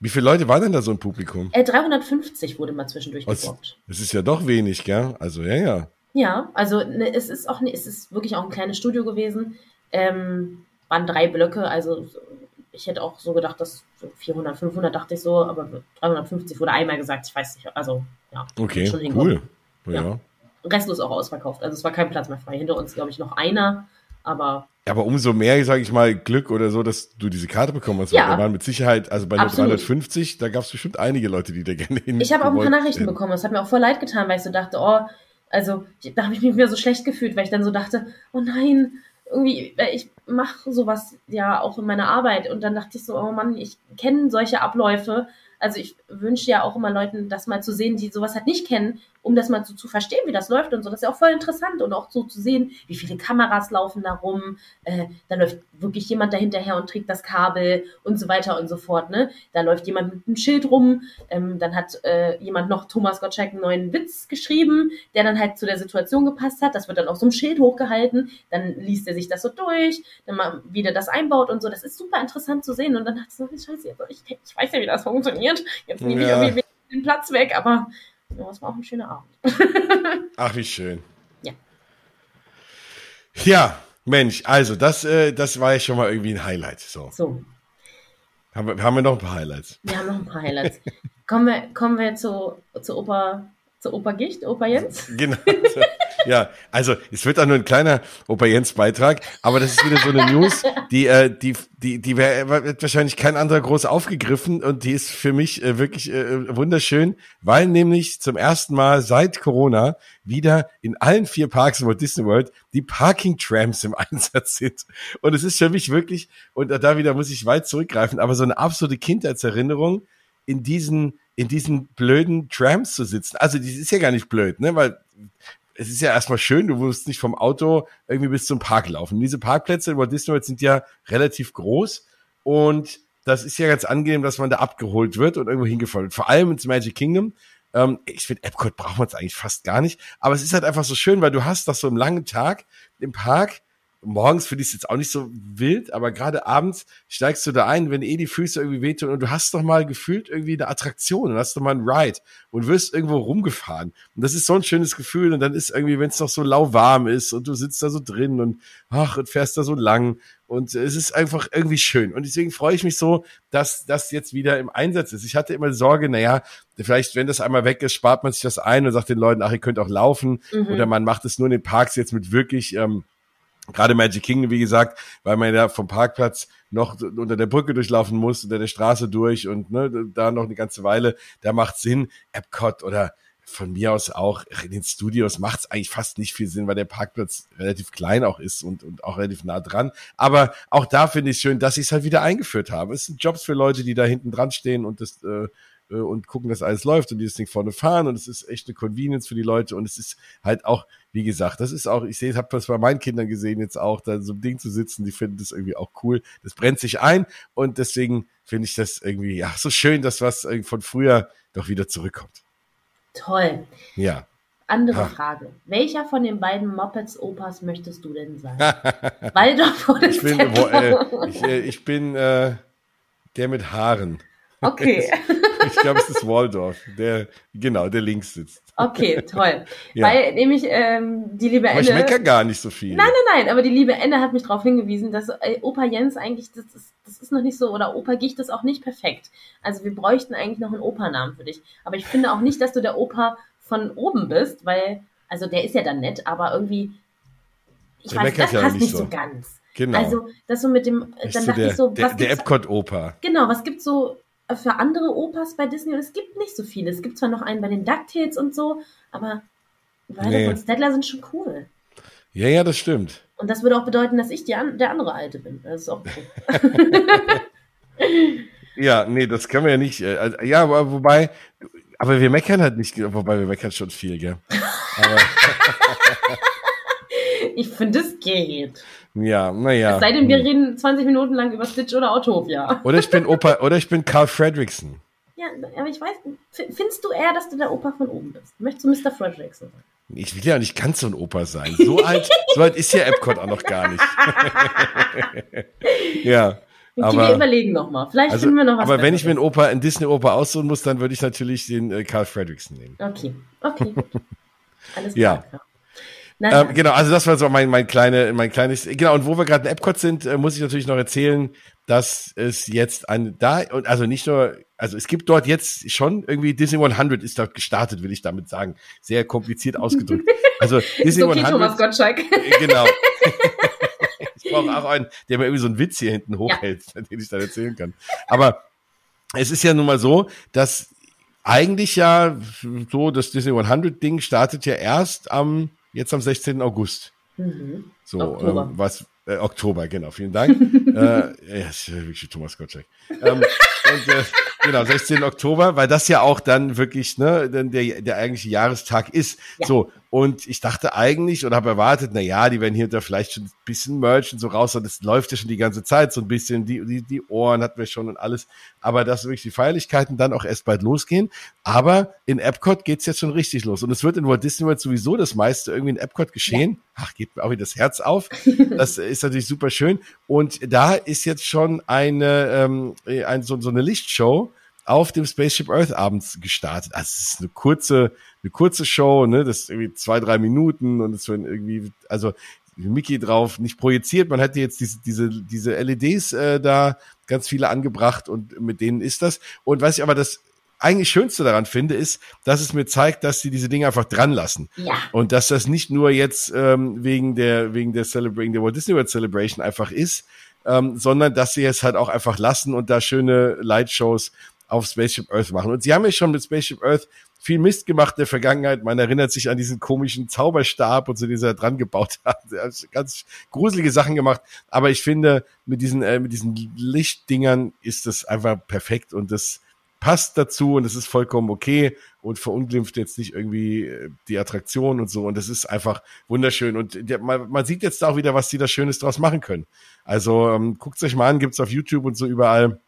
Wie viele Leute waren denn da so im Publikum? Äh, 350 wurde mal zwischendurch Was- gedroppt. Das ist ja doch wenig, gell? Also ja, ja. Ja, also ne, es ist auch ne, es ist wirklich auch ein kleines Studio gewesen. Ähm, waren drei Blöcke, also ich hätte auch so gedacht, dass so 400, 500 dachte ich so, aber 350 wurde einmal gesagt, ich weiß nicht, also ja. Okay, cool. Ja. Ja. Restlos auch ausverkauft, also es war kein Platz mehr frei. Hinter uns, glaube ich, noch einer, aber Aber umso mehr, sage ich mal, Glück oder so, dass du diese Karte bekommen hast. Ja. Da waren mit Sicherheit, also bei nur Absolut. 350, da gab es bestimmt einige Leute, die da gerne hin Ich habe auch ein paar Nachrichten bekommen. Das hat mir auch voll leid getan, weil ich so dachte, oh, also da habe ich mich wieder so schlecht gefühlt, weil ich dann so dachte, oh nein, irgendwie, ich mache sowas ja auch in meiner Arbeit und dann dachte ich so, oh Mann, ich kenne solche Abläufe. Also ich wünsche ja auch immer Leuten, das mal zu sehen, die sowas halt nicht kennen, um das mal so zu verstehen, wie das läuft und so. Das ist ja auch voll interessant und auch so zu sehen, wie viele Kameras laufen da rum. Äh, da läuft wirklich jemand dahinter her und trägt das Kabel und so weiter und so fort. Ne? Da läuft jemand mit einem Schild rum. Ähm, dann hat äh, jemand noch Thomas Gottschalk einen neuen Witz geschrieben, der dann halt zu der Situation gepasst hat. Das wird dann auf so einem Schild hochgehalten. Dann liest er sich das so durch, dann mal wieder das einbaut und so. Das ist super interessant zu sehen. Und dann dachte ich so, scheiße, ich, ich weiß ja, wie das funktioniert. Jetzt nehme ich Ja. irgendwie den Platz weg, aber ja, es war auch ein schöner Abend. (laughs) Ach, wie schön. Ja. Ja, Mensch, also das, äh, das war ja schon mal irgendwie ein Highlight. So, So, haben wir, haben wir noch ein paar Highlights. wir haben noch ein paar Highlights. kommen wir, kommen wir zu, zu Opa, zu Opa Gicht, Opa Jens? Genau. (laughs) ja, also es wird auch nur ein kleiner Opa Jens Beitrag, aber das ist wieder so eine News, die äh, die die die wär, wird wahrscheinlich kein anderer groß aufgegriffen und die ist für mich äh, wirklich äh, wunderschön, weil nämlich zum ersten Mal seit Corona wieder in allen vier Parks in Walt Disney World die Parking Trams im (laughs) Einsatz sind und es ist für mich wirklich und da wieder muss ich weit zurückgreifen, aber so eine absolute Kindheitserinnerung in diesen in diesen blöden Trams zu sitzen. Also, die ist ja gar nicht blöd, ne, weil es ist ja erstmal schön, du musst nicht vom Auto irgendwie bis zum Park laufen. Diese Parkplätze in Walt Disney World sind ja relativ groß und das ist ja ganz angenehm, dass man da abgeholt wird und irgendwo hingefahren wird. Vor allem ins Magic Kingdom. Ähm, ich finde, Epcot braucht man es eigentlich fast gar nicht. Aber es ist halt einfach so schön, weil du hast das so einen langen Tag im Park morgens finde ich es jetzt auch nicht so wild, aber gerade abends steigst du da ein, wenn eh die Füße irgendwie wehtun und du hast doch mal gefühlt irgendwie eine Attraktion und hast doch mal einen Ride und wirst irgendwo rumgefahren. Und das ist so ein schönes Gefühl und dann ist irgendwie, wenn es noch so lauwarm ist und du sitzt da so drin und ach, und fährst da so lang und es ist einfach irgendwie schön. Und deswegen freue ich mich so, dass das jetzt wieder im Einsatz ist. Ich hatte immer Sorge, naja, vielleicht, wenn das einmal weg ist, spart man sich das ein und sagt den Leuten, ach, ihr könnt auch laufen. Mhm. Oder man macht es nur in den Parks jetzt mit wirklich ähm, Gerade Magic Kingdom, wie gesagt, weil man ja vom Parkplatz noch unter der Brücke durchlaufen muss, unter der Straße durch und ne, da noch eine ganze Weile, da macht Sinn. Epcot oder von mir aus auch in den Studios macht es eigentlich fast nicht viel Sinn, weil der Parkplatz relativ klein auch ist und, und auch relativ nah dran. Aber auch da finde ich schön, dass sie es halt wieder eingeführt haben. Es sind Jobs für Leute, die da hinten dran stehen und das äh, äh, und gucken, dass alles läuft und dieses Ding vorne fahren und es ist echt eine Convenience für die Leute und es ist halt auch, wie gesagt, das ist auch, ich sehe, habe das bei meinen Kindern gesehen jetzt auch, da so ein Ding zu sitzen, die finden das irgendwie auch cool. Das brennt sich ein und deswegen finde ich das irgendwie, ja, so schön, dass was von früher doch wieder zurückkommt. Toll. Ja. Andere ha. Frage. Welcher von den beiden Muppets Opas möchtest du denn sein? (laughs) Waldorf oder ich bin, äh, (laughs) ich, äh, ich bin äh, der mit Haaren. Okay. (laughs) ich glaube, es ist Waldorf, der, genau, der links sitzt. Okay, toll. (laughs) ja. Weil nämlich ähm, die liebe Enne. Aber ich meckere gar nicht so viel. Nein, nein, nein, aber die liebe Enne hat mich darauf hingewiesen, dass äh, Opa Jens eigentlich, das ist, das ist noch nicht so, oder Opa Gicht ist auch nicht perfekt. Also wir bräuchten eigentlich noch einen Opa-Namen für dich. Aber ich finde auch nicht, dass du der Opa von oben bist, weil, also der ist ja dann nett, aber irgendwie, ich der weiß, das ja passt nicht so. so ganz. Genau. Also, das so mit dem, dann dachte der, ich so, was der, der Epcot-Opa. Genau, was gibt's so für andere Opas bei Disney und es gibt nicht so viele. Es gibt zwar noch einen bei den DuckTales und so, aber Waldorf nee. und Stedler sind schon cool. Ja, ja, das stimmt. Und das würde auch bedeuten, dass ich an, der andere Alte bin. Das ist auch cool. (laughs) ja, nee, das können wir ja nicht. Äh, ja, aber wobei, aber wir meckern halt nicht, wobei wir meckern schon viel, gell? Aber (laughs) ich finde, es geht. Ja, naja. Es sei denn, wir hm. reden 20 Minuten lang über Stitch oder Autopia. Oder ich bin Opa, oder ich bin Carl Fredrickson. Ja, aber ich weiß, findest du eher, dass du der Opa von oben bist? Möchtest du Mr. Fredrickson sein? Ich will ja nicht ganz so ein Opa sein. So alt, (laughs) so alt ist ja Epcot auch noch gar nicht. (laughs) ja. Okay, aber, wir überlegen nochmal. Vielleicht also, finden wir noch was. Aber wenn ich mir einen Opa, einen Disney-Opa aussuchen muss, dann würde ich natürlich den äh, Carl Fredrickson nehmen. Okay, okay. (laughs) Alles klar. Ja. Nein, ähm, genau, also das war so mein, mein, kleine, mein kleines, genau, und wo wir gerade in Epcot sind, äh, muss ich natürlich noch erzählen, dass es jetzt ein, da, und also nicht nur, also es gibt dort jetzt schon irgendwie Disney 100 ist dort gestartet, will ich damit sagen. Sehr kompliziert ausgedrückt. (laughs) Also Disney okay, 100. Thomas Gottschalk. Äh, genau. (laughs) ich brauche auch einen, der mir irgendwie so einen Witz hier hinten hochhält, ja. (laughs) den ich dann erzählen kann. Aber es ist ja nun mal so, dass eigentlich ja so, das Disney 100 Ding startet ja erst am jetzt am 16. August. Mhm. So, Oktober. Ähm, was, äh, Oktober, genau, vielen Dank. (laughs) äh, ja, Thomas Gottschalk. Ähm, und, äh, genau, 16. Oktober, weil das ja auch dann wirklich, ne, der, der eigentliche Jahrestag ist. Ja. So, und ich dachte eigentlich oder habe erwartet, na ja, die werden hier da vielleicht schon ein bisschen Merch und so raus. Und das läuft ja schon die ganze Zeit so ein bisschen. Die, die, die Ohren hatten wir schon und alles. Aber dass wirklich die Feierlichkeiten dann auch erst bald losgehen. Aber in Epcot geht's jetzt schon richtig los. Und es wird in Walt Disney World sowieso das meiste irgendwie in Epcot geschehen. Ach, geht mir auch wieder das Herz auf. (laughs) Das ist natürlich super schön. Und da ist jetzt schon eine, ähm, ein, so, so eine Lichtshow auf dem Spaceship Earth abends gestartet. Also es ist eine kurze, eine kurze Show, ne? Das ist irgendwie zwei, drei Minuten und es werden irgendwie, also Mickey drauf nicht projiziert. Man hätte jetzt diese, diese, diese LEDs äh, da ganz viele angebracht und mit denen ist das. Und was ich aber das eigentlich Schönste daran finde, ist, dass es mir zeigt, dass sie diese Dinge einfach dran lassen. Ja. Und dass das nicht nur jetzt ähm, wegen der, wegen der Celebrating, der Walt Disney World Celebration einfach ist, ähm, sondern dass sie es halt auch einfach lassen und da schöne Lightshows auf Spaceship Earth machen. Und sie haben ja schon mit Spaceship Earth viel Mist gemacht in der Vergangenheit. Man erinnert sich an diesen komischen Zauberstab und so, den sie da dran gebaut (laughs) haben. Ganz gruselige Sachen gemacht. Aber ich finde, mit diesen, äh, mit diesen Lichtdingern ist das einfach perfekt und das passt dazu und es ist vollkommen okay und verunglimpft jetzt nicht irgendwie äh, die Attraktion und so. Und das ist einfach wunderschön. Und der, man, man sieht jetzt auch wieder, was die da Schönes draus machen können. Also ähm, guckt euch mal an, gibt's auf YouTube und so überall.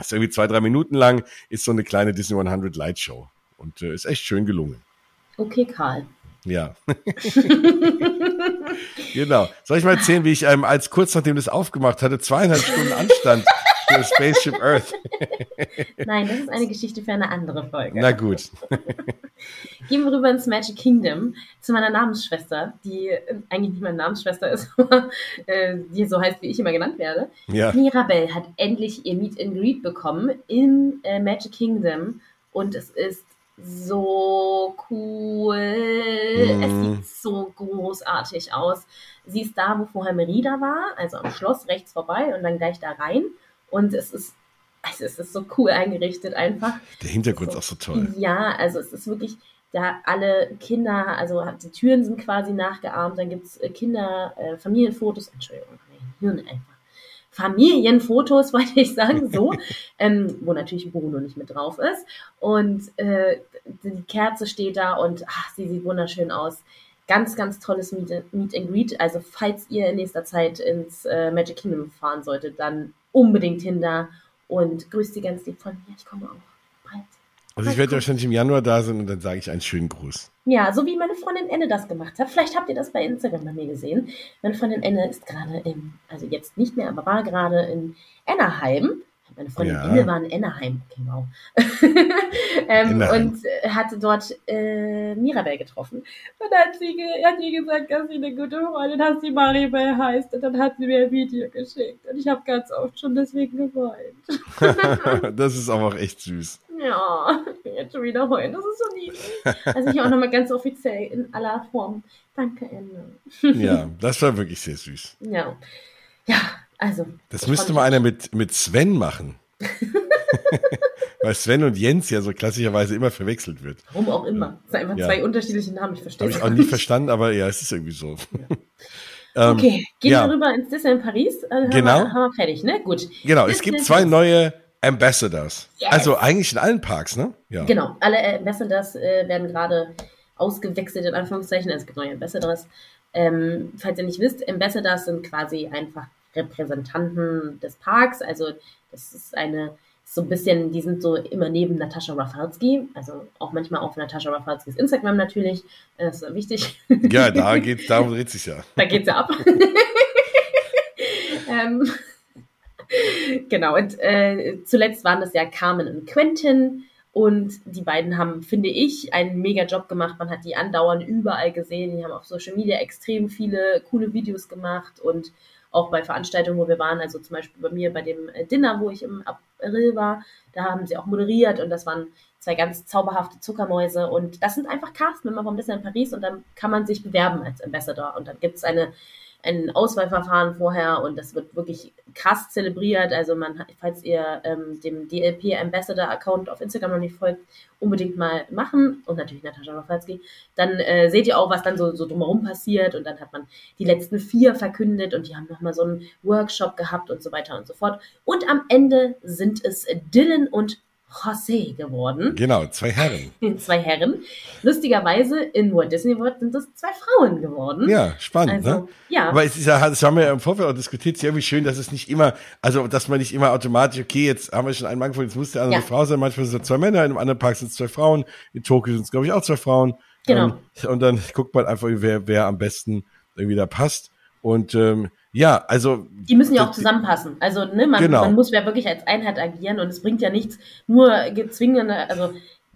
Ist irgendwie zwei, drei Minuten lang, ist so eine kleine Disney 100 Light Show. Und äh, ist echt schön gelungen. Okay, Karl. Ja. (laughs) genau. Soll ich mal erzählen, wie ich ähm, als kurz nachdem das aufgemacht hatte, zweieinhalb Stunden Anstand für Spaceship Earth? (laughs) Nein, das ist eine Geschichte für eine andere Folge. Na gut. (laughs) Gehen wir rüber ins Magic Kingdom zu meiner Namensschwester, die eigentlich nicht meine Namensschwester ist, (laughs) aber äh, die so heißt, wie ich immer genannt werde. Ja. Mirabelle hat endlich ihr Meet and Greet bekommen im äh, Magic Kingdom und es ist so cool. Mhm. Es sieht so großartig aus. Sie ist da, wo vorher Merida war, also am Schloss rechts vorbei und dann gleich da rein. Und es ist, also es ist so cool eingerichtet einfach. Der Hintergrund ist auch so toll. Ja, also es ist wirklich, da alle Kinder, also die Türen sind quasi nachgeahmt, dann gibt es Kinder, äh, Familienfotos, Entschuldigung, mein Hirn einfach. Familienfotos, (laughs) wollte ich sagen, so, ähm, wo natürlich Bruno nicht mit drauf ist. Und äh, die Kerze steht da und ach, sie sieht wunderschön aus. Ganz, ganz tolles Meet, Meet and Greet. Also, falls ihr in nächster Zeit ins äh, Magic Kingdom fahren solltet, dann unbedingt hin da und grüßt sie ganz lieb von mir. Ich komme auch bald. Also ich werde wahrscheinlich im Januar da sein und dann sage ich einen schönen Gruß. Ja, so wie meine Freundin Enne das gemacht hat. Vielleicht habt ihr das bei Instagram bei mir gesehen. Meine Freundin Enne ist gerade in, also jetzt nicht mehr, aber war gerade in Anaheim. Meine Freundin Ja. Enne war in. Okay, wow. (laughs) ähm, Anaheim. und äh, hatte dort äh, Mirabelle getroffen. Und dann hat sie, hat sie gesagt, dass sie eine gute Freundin hat, die Maribel heißt. Und dann hat sie mir ein Video geschickt. Und ich habe ganz oft schon deswegen geweint. (laughs) das ist aber auch echt süß. Ja, ich bin jetzt schon wieder heulen. Das ist so niedlich. Also ich auch nochmal ganz offiziell in aller Form. Danke, Ende. Ja, das war wirklich sehr süß. Ja. Ja, also. Das müsste mal einer mit, mit Sven machen. (laughs) Weil Sven und Jens ja so klassischerweise immer verwechselt wird. Warum auch immer. Das sind einfach Ja. zwei unterschiedliche Namen. Ich verstehe Habe ich es auch nie verstanden, aber ja, es ist irgendwie so. (laughs) ähm, Okay, gehen ja. wir rüber ins Disneyland Paris. Äh, haben Genau. Wir, haben wir fertig, ne? Gut. Genau, es gibt zwei neue Ambassadors. Yes. Also eigentlich in allen Parks, ne? Ja. Genau, alle Ambassadors äh, werden gerade ausgewechselt, in Anführungszeichen. Also es gibt neue Ambassadors. Ähm, falls ihr nicht wisst, Ambassadors sind quasi einfach Repräsentanten des Parks. Also das ist eine, so ein bisschen, die sind so immer neben Natascha Rafalski. Also auch manchmal auf Natascha Rafalskis Instagram natürlich. Das ist wichtig. Ja, da (laughs) geht's, darum dreht sich ja. Da geht's ja ab. (laughs) ähm, genau, und äh, zuletzt waren das ja Carmen und Quentin. Und die beiden haben, finde ich, einen mega Job gemacht. Man hat die andauernd überall gesehen. Die haben auf Social Media extrem viele coole Videos gemacht. Und auch bei Veranstaltungen, wo wir waren, also zum Beispiel bei mir bei dem äh, Dinner, wo ich im April war, da haben sie auch moderiert. Und das waren zwei ganz zauberhafte Zuckermäuse. Und das sind einfach Castmember vom Disneyland Paris und dann kann man sich bewerben als Ambassador. Und dann gibt es eine ein Auswahlverfahren vorher und das wird wirklich krass zelebriert. Also man, falls ihr ähm, dem DLP Ambassador Account auf Instagram noch nicht folgt, unbedingt mal machen und natürlich Natascha Rafalski. Dann äh, seht ihr auch, was dann so, so drumherum passiert und dann hat man die letzten vier verkündet und die haben nochmal so einen Workshop gehabt und so weiter und so fort. Und am Ende sind es Dylan und José geworden. Genau, zwei Herren. (laughs) Zwei Herren. Lustigerweise in Walt Disney World sind es zwei Frauen geworden. Ja, spannend, Also, ne? ja. Aber es ist ja, das haben wir ja im Vorfeld auch diskutiert, ja irgendwie schön, dass es nicht immer, also dass man nicht immer automatisch, okay, jetzt haben wir schon einen Mann gefunden, jetzt muss der andere Ja. Frau sein, manchmal sind es zwei Männer, in einem anderen Park sind es zwei Frauen, in Tokio sind es, glaube ich, auch zwei Frauen. Genau. Ähm, und dann guckt man einfach, wer, wer am besten irgendwie da passt. Und ähm, ja, also Die müssen ja auch zusammenpassen. Also, ne, man, Genau. man muss ja wirklich als Einheit agieren und es bringt ja nichts, nur gezwingende, also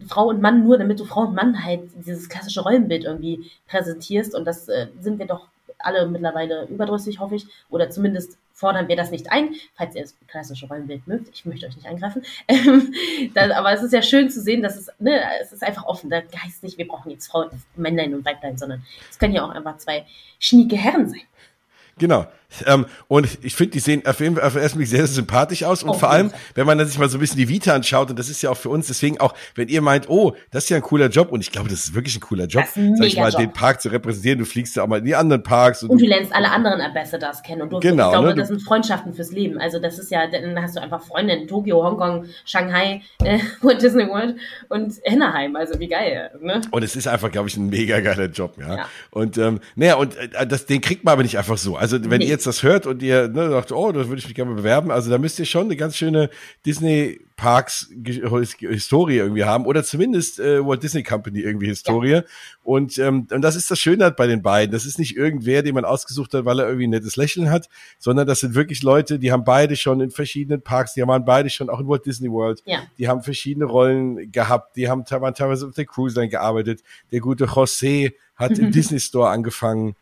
Frau und Mann nur, damit du Frau und Mann halt dieses klassische Rollenbild irgendwie präsentierst und das äh, sind wir doch alle mittlerweile überdrüssig, hoffe ich, oder zumindest fordern wir das nicht ein, falls ihr das klassische Rollenbild mögt. Ich möchte euch nicht angreifen. (laughs) Ähm, dann, aber es ist ja schön zu sehen, dass es, ne, es ist einfach offen. Da heißt nicht, wir brauchen jetzt Frauen, Männlein und Weiblein, sondern es können ja auch einfach zwei schnieke Herren sein. Genau. Ähm, und ich finde, die sehen auf jeden Fall erstmal sehr, sehr sympathisch aus. Und Auf vor allem, wenn man dann sich mal so ein bisschen die Vita anschaut, und das ist ja auch für uns, deswegen auch, wenn ihr meint, oh, das ist ja ein cooler Job, und ich glaube, das ist wirklich ein cooler Job, ein sag ich mal, Mega-Job. den Park zu repräsentieren. Du fliegst ja auch mal in die anderen Parks. Und, Und du lernst alle anderen Ambassadors kennen. Und du, Genau, ich glaube, ne, das sind Freundschaften fürs Leben. Also das ist ja, dann hast du einfach Freunde in Tokio, Hongkong, Shanghai, äh, (laughs) Walt Disney World und Anaheim. Also wie geil, ne? und es ist einfach, glaube ich, ein mega geiler Job, ja. Ja. Und ähm, naja, und äh, das, den kriegt man aber nicht einfach so. Also wenn Nee. ihr jetzt das hört und ihr ne, sagt, oh, da würde ich mich gerne bewerben, also da müsst ihr schon eine ganz schöne Disney Parks Historie irgendwie haben oder zumindest äh, Walt Disney Company irgendwie Historie. Und, ähm, und das ist das Schöne bei den beiden. Das ist nicht irgendwer, den man ausgesucht hat, weil er irgendwie ein nettes Lächeln hat, sondern das sind wirklich Leute, die haben beide schon in verschiedenen Parks, die waren beide schon auch in Walt Disney World. Ja. Die haben verschiedene Rollen gehabt, die haben teilweise auf der Cruise Line gearbeitet. Der gute José hat im (laughs) Disney Store angefangen.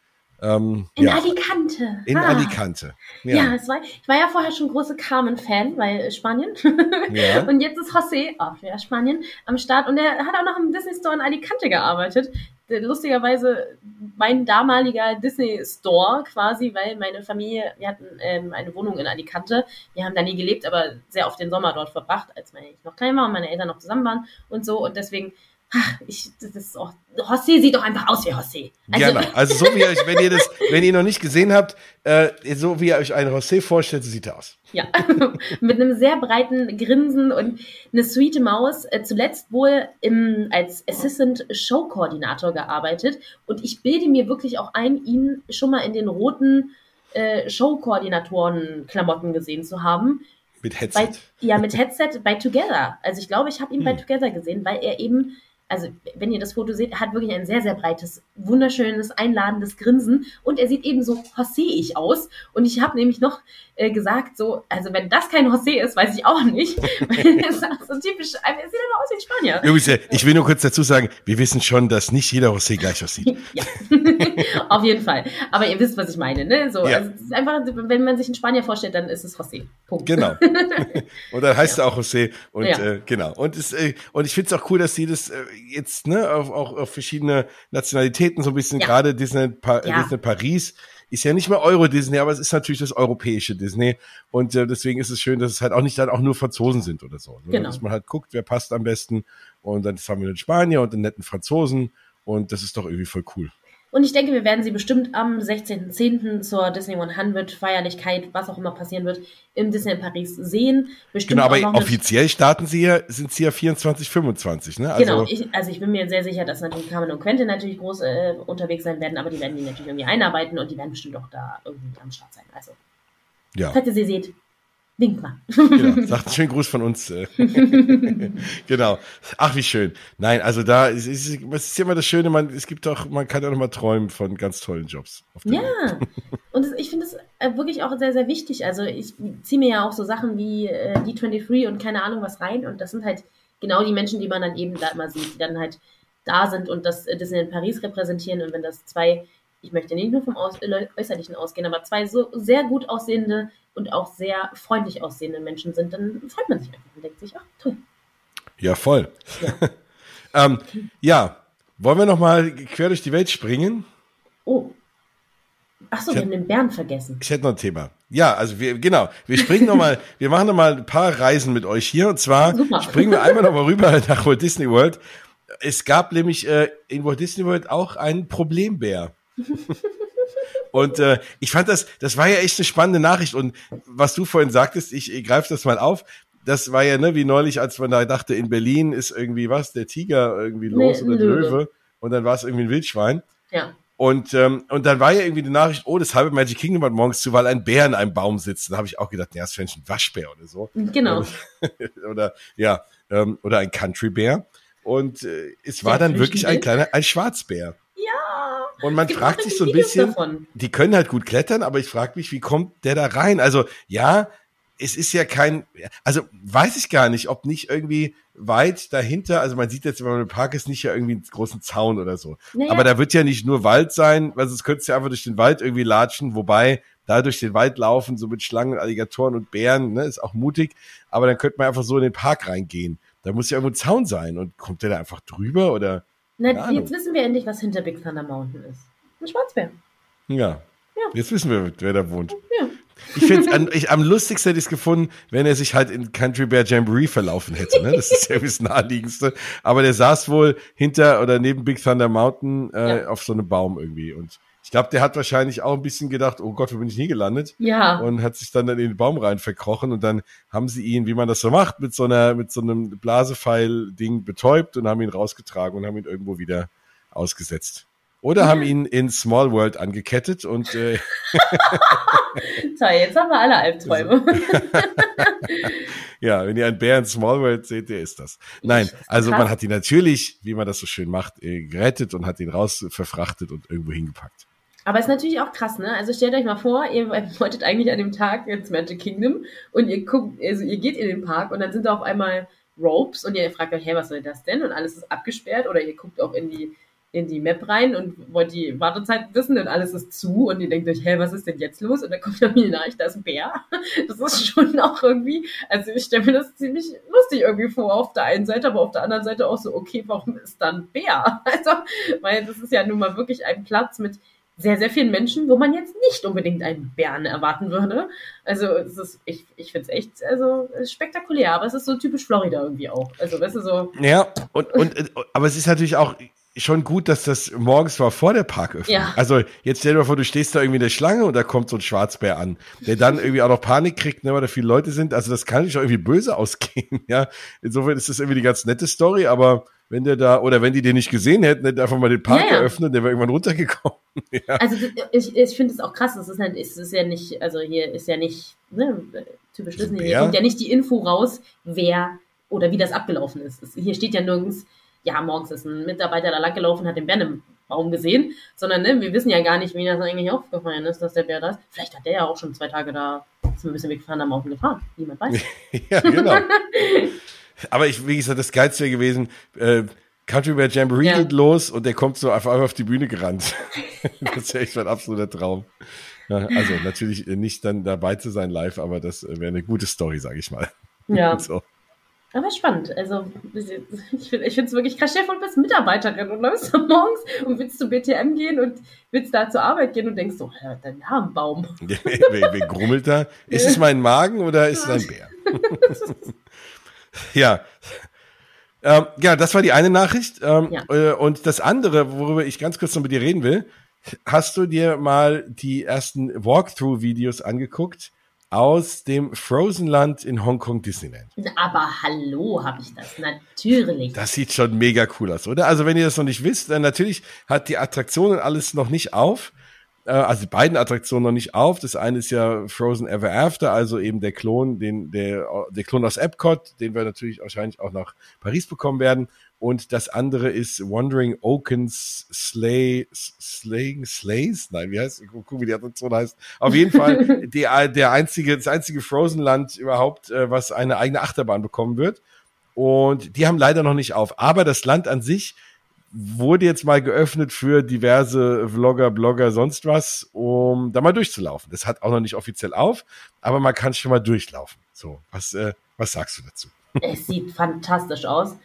Ähm, In ja, Alicante. in Ah. Alicante. Ja, Ja. war, ich war ja vorher schon große Carmen-Fan, weil äh, Spanien. (laughs) Ja. Und jetzt ist José, auch wieder Spanien, am Start. Und er hat auch noch im Disney Store in Alicante gearbeitet. Lustigerweise mein damaliger Disney Store quasi, weil meine Familie, wir hatten ähm, eine Wohnung in Alicante. Wir haben da nie gelebt, aber sehr oft den Sommer dort verbracht, als meine, ich noch klein war und meine Eltern noch zusammen waren und so. Und deswegen, ach, ich, das ist auch, José sieht doch einfach aus wie José. Also, Genau. Also so wie ihr euch, wenn ihr das, wenn ihr noch nicht gesehen habt, äh, so wie ihr euch einen José vorstellt, so sieht er aus. Ja, (laughs) mit einem sehr breiten Grinsen und eine sweete Maus. Äh, zuletzt wohl im, als Assistant Show Koordinator gearbeitet. Und ich bilde mir wirklich auch ein, ihn schon mal in den roten äh, Show-Koordinatoren-Klamotten gesehen zu haben. Mit Bei, Headset. ja, mit Headset bei Together. Also ich glaube, ich habe ihn bei Hm. Together gesehen, weil er eben, also wenn ihr das Foto seht, er hat wirklich ein sehr, sehr breites, wunderschönes, einladendes Grinsen und er sieht eben so José-ich aus. Und ich habe nämlich noch äh, gesagt, so, also wenn das kein José ist, weiß ich auch nicht. (laughs) Weil er ist so typisch, er sieht aber aus wie ein Spanier. Übrigens, äh, ich will nur kurz dazu sagen, wir wissen schon, dass nicht jeder José gleich aussieht. (laughs) Ja, (laughs) auf jeden Fall. Aber ihr wisst, was ich meine, ne? So, Ja. also, es ist einfach, wenn man sich einen Spanier vorstellt, dann ist es José. Punkt. Genau. und dann heißt er auch José und Ja. äh, genau. Und es, äh, und ich finde es auch cool, dass sie das äh, jetzt ne auf, auch auf verschiedene Nationalitäten so ein bisschen Ja. gerade Disney, pa Ja. Disney Paris ist ja nicht mehr Euro Disney, aber es ist natürlich das europäische Disney und äh, deswegen ist es schön, dass es halt auch nicht dann auch nur Franzosen sind oder so, ne? Genau. dass man halt guckt, wer passt am besten und dann haben wir einen Spanier und einen netten Franzosen und das ist doch irgendwie voll cool. Und ich denke, wir werden sie bestimmt am 16.10. zur Disney 100 Feierlichkeit, was auch immer passieren wird, im Disney in Paris sehen. Bestimmt Genau, aber offiziell starten sie ja, sind sie ja 24, 25, ne? Genau, Also, ich, also ich bin mir sehr sicher, dass natürlich Carmen und Quentin natürlich groß äh, unterwegs sein werden, aber die werden die natürlich irgendwie einarbeiten und die werden bestimmt auch da irgendwie am Start sein. Also, ja. falls ihr sie seht, winkt mal. Genau. (laughs) Sagt einen schönen Gruß von uns. äh. (laughs) genau. Ach, wie schön. Nein, also da ist, ist, es ist immer das Schöne, man, es gibt auch, man kann ja noch mal träumen von ganz tollen Jobs. Welt. Ja, und das, ich finde es äh, wirklich auch sehr, sehr wichtig. Also ich ziehe mir ja auch so Sachen wie äh, D23 und keine Ahnung was rein und das sind halt genau die Menschen, die man dann eben da immer sieht, die dann halt da sind und das äh, Disney in Paris repräsentieren und wenn das zwei, ich möchte nicht nur vom Aus äh, Äußerlichen ausgehen, aber zwei so sehr gut aussehende und auch sehr freundlich aussehende Menschen sind, dann freut man sich einfach und denkt sich, ach toll. Ja, voll. (laughs) ähm, ja, wollen wir noch mal quer durch die Welt springen? Oh. Ach so, Ich wir hab- haben den Bären vergessen. Ich hätte noch ein Thema. Ja, also wir, genau, wir springen noch mal, (laughs) wir machen noch mal ein paar Reisen mit euch hier und zwar Super. springen wir einmal noch mal (laughs) rüber nach Walt Disney World. Es gab nämlich äh, in Walt Disney World auch einen Problembär. (laughs) Und äh, ich fand das, das war ja echt eine spannende Nachricht. Und was du vorhin sagtest, ich, ich greife das mal auf. Das war ja, ne, wie neulich, als man da dachte, in Berlin ist irgendwie was, der Tiger irgendwie los Nee, oder der Löwe. Löwe. Und dann war es irgendwie ein Wildschwein. Ja. Und, ähm, und dann war ja irgendwie die Nachricht, oh, das halbe Magic Kingdom hat morgens zu, weil ein Bär in einem Baum sitzt. Da habe ich auch gedacht, ja, das fände ich ein Waschbär oder so. Genau. (laughs) oder ja, ähm, oder ein Country-Bär. Und äh, es war Der dann wirklich ein kleiner, ein Schwarzbär. Und man fragt sich so ein Videos bisschen, davon. die können halt gut klettern, aber ich frage mich, wie kommt der da rein? Also ja, es ist ja kein, also weiß ich gar nicht, ob nicht irgendwie weit dahinter, also man sieht jetzt, wenn man im Park ist, nicht ja irgendwie einen großen Zaun oder so. Naja. Aber da wird ja nicht nur Wald sein, weil sonst könntest du ja einfach durch den Wald irgendwie latschen, wobei da durch den Wald laufen, so mit Schlangen, Alligatoren und Bären, ne, ist auch mutig, aber dann könnte man einfach so in den Park reingehen. Da muss ja irgendwo ein Zaun sein und kommt der da einfach drüber oder, Na, Keine Ahnung. jetzt wissen wir endlich, was hinter Big Thunder Mountain ist. Ein Schwarzbär. ja. Ja. Jetzt wissen wir, wer da wohnt. Ja. Ich finde es am lustigsten hätte ich es gefunden, wenn er sich halt in Country Bear Jamboree verlaufen hätte. Ne? Das ist ja das naheliegendste. Aber der saß wohl hinter oder neben Big Thunder Mountain äh, ja. auf so einem Baum irgendwie. Und glaube, der hat wahrscheinlich auch ein bisschen gedacht, oh Gott, wo bin ich nie gelandet? Ja. Und hat sich dann, in den Baum rein verkrochen und dann haben sie ihn, wie man das so macht, mit so einer, mit so einem Blasepfeil-Ding betäubt und haben ihn rausgetragen und haben ihn irgendwo wieder ausgesetzt. Oder haben ihn in Small World angekettet und äh (laughs) Toll, jetzt haben wir alle Albträume. (laughs) ja, wenn ihr einen Bär in Small World seht, der ist das. Nein, also man hat ihn natürlich, wie man das so schön macht, äh, gerettet und hat ihn raus verfrachtet und irgendwo hingepackt. Aber ist natürlich auch krass, ne? Also stellt euch mal vor, ihr wolltet eigentlich an dem Tag ins Magic Kingdom und ihr guckt, also ihr geht in den Park und dann sind da auf einmal Ropes und ihr fragt euch, hey, was soll das denn? Und alles ist abgesperrt oder ihr guckt auch in die in die Map rein und wollt die Wartezeit wissen und alles ist zu und ihr denkt euch, hä, was ist denn jetzt los? Und dann kommt dann die Nachricht, da ist ein Bär. (laughs) Das ist schon auch irgendwie, also ich stelle mir das ziemlich lustig irgendwie vor auf der einen Seite, aber auf der anderen Seite auch so, okay, warum ist da ein Bär? (laughs) Also, weil das ist ja nun mal wirklich ein Platz mit sehr, sehr vielen Menschen, wo man jetzt nicht unbedingt einen Bären erwarten würde. Also es ist, ich, ich finde es echt also spektakulär, aber es ist so typisch Florida irgendwie auch. Also weißt du so. Ja, und, und aber es ist natürlich auch, schon gut, dass das morgens war vor der Parköffnung. Ja. Also jetzt stell dir mal vor, du stehst da irgendwie in der Schlange und da kommt so ein Schwarzbär an, der dann irgendwie auch noch Panik kriegt, ne, weil da viele Leute sind. Also das kann natürlich auch irgendwie böse (laughs) ausgehen, ja. Insofern ist das irgendwie die ganz nette Story, aber wenn der da, oder wenn die den nicht gesehen hätten, hätten einfach mal den Park ja, ja. eröffnet, der wäre irgendwann runtergekommen. (laughs) ja. Also ich, ich finde es auch krass, das ist halt, es ist ja nicht, also hier ist ja nicht, ne, typisch Disney, hier kommt ja nicht die Info raus, wer oder wie das abgelaufen ist. Hier steht ja nirgends, ja, morgens ist ein Mitarbeiter da langgelaufen, hat den Bär im Baum gesehen, sondern ne, wir wissen ja gar nicht, wie das eigentlich aufgefallen ist, dass der Bär da ist. Vielleicht hat der ja auch schon zwei Tage da ist ein bisschen weggefahren am Mountain gefahren. Niemand weiß. (laughs) ja, genau. (laughs) Aber ich, wie gesagt, das Geilste wäre gewesen, äh, Country Bear Jamboree ja. geht los und der kommt so einfach auf die Bühne gerannt. (laughs) das wäre echt mein absoluter Traum. Ja, also natürlich nicht dann dabei zu sein live, aber das wäre eine gute Story, sage ich mal. Ja. (laughs) So. Aber spannend. Also, ich finde es wirklich krass. Stell du bist Mitarbeiterin und läufst morgens und willst zu BTM gehen und willst da zur Arbeit gehen und denkst so, hör, dein Baum. (laughs) wer, wer grummelt da? Ist es mein Magen oder ist es ein Bär? Ja. Ähm, ja, das war die eine Nachricht. Ähm, ja. Äh, und das andere, worüber ich ganz kurz noch mit dir reden will, hast du dir mal die ersten Walkthrough-Videos angeguckt? aus dem Frozen Land in Hongkong Disneyland. Aber hallo, habe ich das natürlich. Das sieht schon mega cool aus, oder? Also wenn ihr das noch nicht wisst, dann natürlich hat die Attraktionen alles noch nicht auf. Äh, also die beiden Attraktionen noch nicht auf. Das eine ist ja Frozen Ever After, also eben der Klon, den, der, der Klon aus Epcot, den wir natürlich wahrscheinlich auch nach Paris bekommen werden. Und das andere ist Wandering Oakens Slay, Slaying Slays? Nein, wie heißt, guck, wie die Attraktion heißt. Auf jeden Fall (laughs) die, der einzige, das einzige Frozen Land überhaupt, äh, was eine eigene Achterbahn bekommen wird. Und die haben leider noch nicht auf. Aber das Land an sich wurde jetzt mal geöffnet für diverse Vlogger, Blogger, sonst was, um da mal durchzulaufen. Das hat auch noch nicht offiziell auf, aber man kann schon mal durchlaufen. So, was, äh, was sagst du dazu? Es sieht fantastisch aus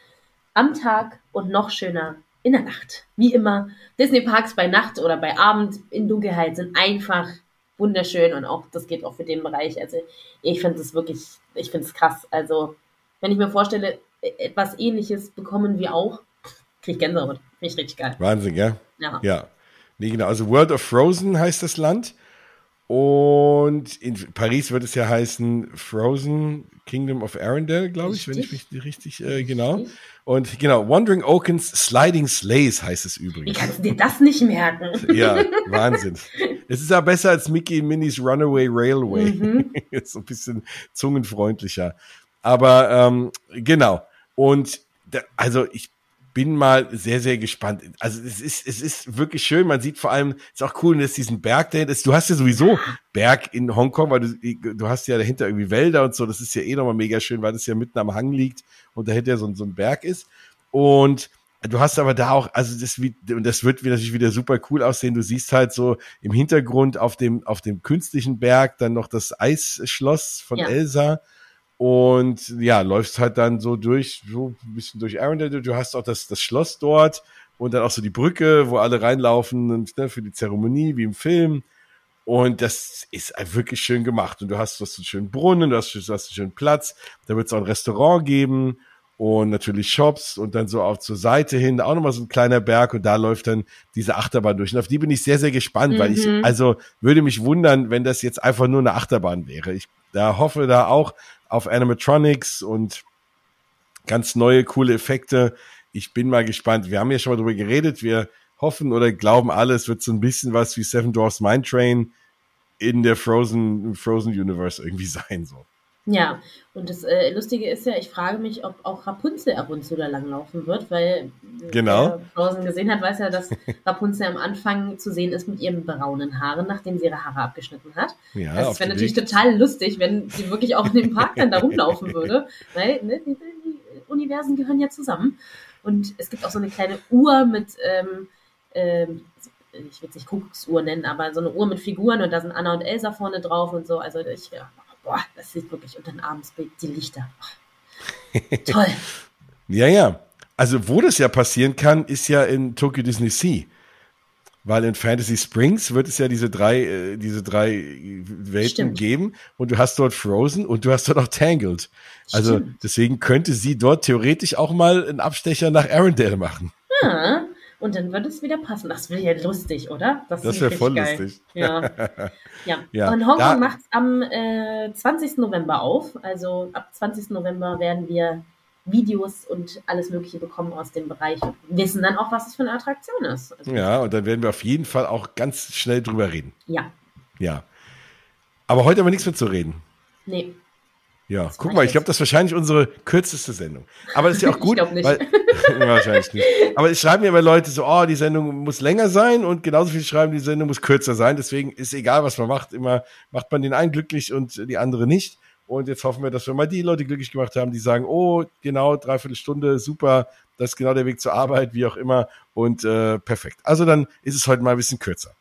am Tag und noch schöner in der Nacht. Wie immer, Disney Parks bei Nacht oder bei Abend in Dunkelheit sind einfach wunderschön und auch das geht auch für den Bereich. Also ich finde es wirklich, ich finde es krass. Also wenn ich mir vorstelle, etwas ähnliches bekommen wir auch, kriege ich Gänsehaut. Finde ich richtig geil. Wahnsinn, gell? Ja. Ja. Nee, genau. Also World of Frozen heißt das Land. Und in Paris wird es ja heißen Frozen Kingdom of Arendelle, glaube ich, wenn ich mich richtig, äh, genau. Und genau, Wandering Oakens Sliding Slays heißt es übrigens. Wie kannst du dir das nicht merken? Ja, Wahnsinn. Es ist ja besser als Mickey Minnie's Runaway Railway. Mhm. (laughs) ist so ein bisschen zungenfreundlicher. Aber ähm, genau. Und da, also ich bin mal sehr, sehr gespannt. Also es ist, es ist wirklich schön. Man sieht vor allem, ist auch cool, dass diesen Berg dahinter ist. Du hast ja sowieso Berg in Hongkong, weil du, du hast ja dahinter irgendwie Wälder und so. Das ist ja eh nochmal mega schön, weil das ja mitten am Hang liegt und dahinter so, so ein Berg ist. Und Du hast aber da auch, also das, und das wird natürlich wieder super cool aussehen. Du siehst halt so im Hintergrund auf dem, auf dem künstlichen Berg dann noch das Eisschloss von ja. Elsa und ja, läufst halt dann so durch, so ein bisschen durch Arendelle. Du hast auch das, das Schloss dort und dann auch so die Brücke, wo alle reinlaufen und, ne, für die Zeremonie, wie im Film. Und das ist wirklich schön gemacht. Und du hast, du hast einen schönen Brunnen, du hast, du hast einen schönen Platz. Da wird es auch ein Restaurant geben und natürlich Shops und dann so auch zur Seite hin auch nochmal so ein kleiner Berg und da läuft dann diese Achterbahn durch. Und auf die bin ich sehr, sehr gespannt, mhm. weil ich, mhm. also würde mich wundern, wenn das jetzt einfach nur eine Achterbahn wäre. Ich da hoffe da auch auf Animatronics und ganz neue, coole Effekte. Ich bin mal gespannt. Wir haben ja schon mal drüber geredet. Wir hoffen oder glauben alle, es wird so ein bisschen was wie Seven Dwarfs Mine Train in der Frozen, Frozen Universe irgendwie (laughs) sein, so. Ja, und das äh, Lustige ist ja, ich frage mich, ob auch Rapunzel ab und zu da langlaufen wird, weil genau. wer Frozen gesehen hat, weiß ja, dass (laughs) Rapunzel am Anfang zu sehen ist mit ihren braunen Haaren, nachdem sie ihre Haare abgeschnitten hat. Ja, das wäre natürlich Weg. total lustig, wenn sie wirklich auch in dem Park dann da (laughs) rumlaufen würde, weil ne, die, die, Universen gehören ja zusammen. Und es gibt auch so eine kleine Uhr mit, ähm, ähm, ich will es nicht Kuckucksuhr nennen, aber so eine Uhr mit Figuren und da sind Anna und Elsa vorne drauf und so. Also ich, ja, boah, das sieht wirklich unter den Abendsbild, die Lichter. (laughs) Toll. ja, ja. Also wo das ja passieren kann, ist ja in Tokyo Disney Sea. Weil in Fantasy Springs wird es ja diese drei, äh, diese drei Welten Stimmt. geben und du hast dort Frozen und du hast dort auch Tangled. Also Stimmt. deswegen könnte sie dort theoretisch auch mal einen Abstecher nach Arendelle machen. Ja, und dann wird es wieder passen. Das wäre ja lustig, oder? Das, das wäre voll geil. lustig. Ja. (laughs) ja. ja. Und Hongkong macht es am äh, 20. November auf. Also ab 20. November werden wir Videos und alles Mögliche bekommen aus dem Bereich und wissen dann auch, was es für eine Attraktion ist. Also ja, und dann werden wir auf jeden Fall auch ganz schnell drüber reden. Ja. Ja. Aber heute haben wir nichts mehr zu reden. Nee. Ja, guck mal, ich glaube, das ist wahrscheinlich unsere kürzeste Sendung. Aber das ist ja auch (laughs) gut. ich nicht. Weil, (laughs) wahrscheinlich nicht. Aber es schreiben ja immer Leute so, oh, die Sendung muss länger sein und genauso viel schreiben, die Sendung muss kürzer sein. Deswegen ist egal, was man macht, immer macht man den einen glücklich und die andere nicht. Und jetzt hoffen wir, dass wir mal die Leute glücklich gemacht haben, die sagen, oh, genau, dreiviertel Stunde, super, das ist genau der Weg zur Arbeit, wie auch immer. Und äh, perfekt. Also dann ist es heute mal ein bisschen kürzer.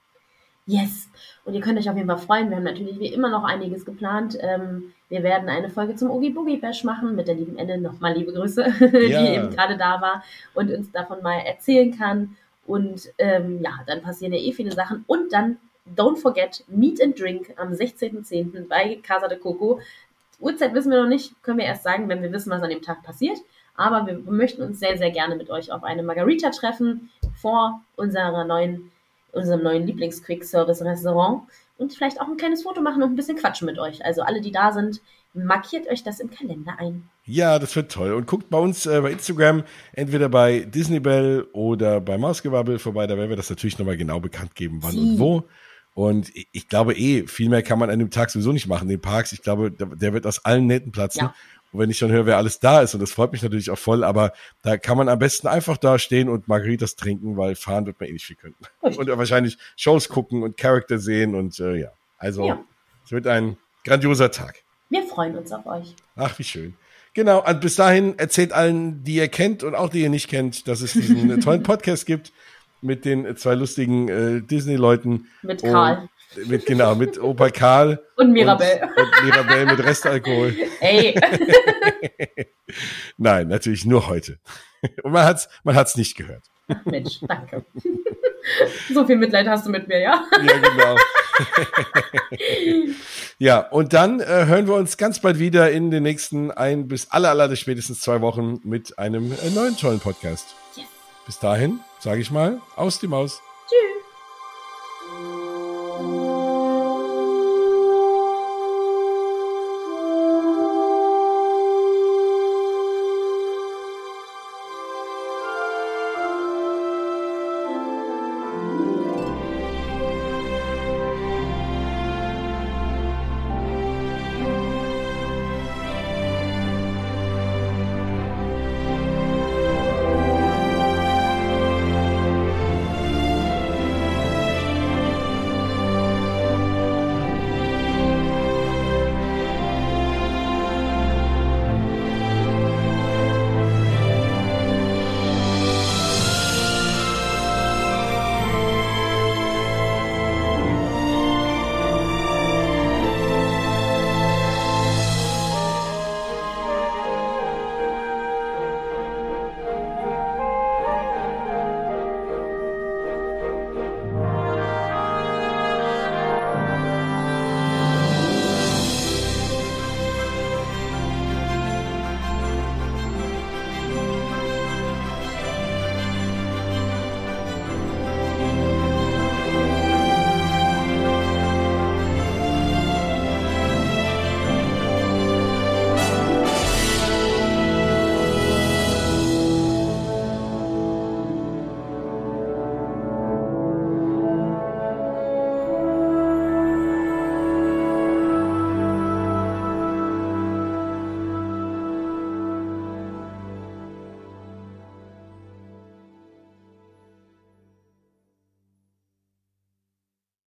Yes. Und ihr könnt euch auf jeden Fall freuen. Wir haben natürlich wie immer noch einiges geplant. Ähm, wir werden eine Folge zum Oogie Boogie Bash machen mit der lieben Ende. Nochmal liebe Grüße, (laughs) ja. die eben gerade da war und uns davon mal erzählen kann. Und ähm, ja, dann passieren ja eh viele Sachen. Und dann, don't forget, Meet and Drink am 16.10. bei Casa de Coco. Uhrzeit wissen wir noch nicht, können wir erst sagen, wenn wir wissen, was an dem Tag passiert. Aber wir möchten uns sehr, sehr gerne mit euch auf eine Margarita treffen vor unserer neuen unserem neuen Lieblings-Quick-Service-Restaurant und vielleicht auch ein kleines Foto machen und ein bisschen quatschen mit euch. Also alle, die da sind, markiert euch das im Kalender ein. Ja, das wird toll. Und guckt bei uns äh, bei Instagram, entweder bei Disneybell oder bei Mausgewabbel vorbei. Da werden wir das natürlich nochmal genau bekannt geben, wann Sie. und wo. Und ich glaube eh, viel mehr kann man an dem Tag sowieso nicht machen. Den Parks, ich glaube, der wird aus allen Nähten platzen. Ja. Und wenn ich dann höre, wer alles da ist, und das freut mich natürlich auch voll, aber da kann man am besten einfach da stehen und Margaritas trinken, weil fahren wird man eh nicht viel können. Und wahrscheinlich Shows gucken und Charakter sehen und äh, ja. Also ja. es wird ein grandioser Tag. Wir freuen uns auf euch. Ach, wie schön. Genau, und bis dahin erzählt allen, die ihr kennt und auch die ihr nicht kennt, dass es diesen (laughs) tollen Podcast gibt mit den zwei lustigen äh, Disney-Leuten. Mit Karl. Mit, genau, mit Opa Karl. Und Mirabelle. Und, und Mirabelle mit Restalkohol. Ey. (laughs) Nein, natürlich nur heute. Und man hat's, man hat's nicht gehört. Ach Mensch, danke. so viel Mitleid hast du mit mir, ja? ja, genau. (laughs) ja, und dann äh, hören wir uns ganz bald wieder in den nächsten ein bis aller, aller spätestens zwei Wochen mit einem äh, neuen tollen Podcast. Yes. Bis dahin, sage ich mal, aus die Maus.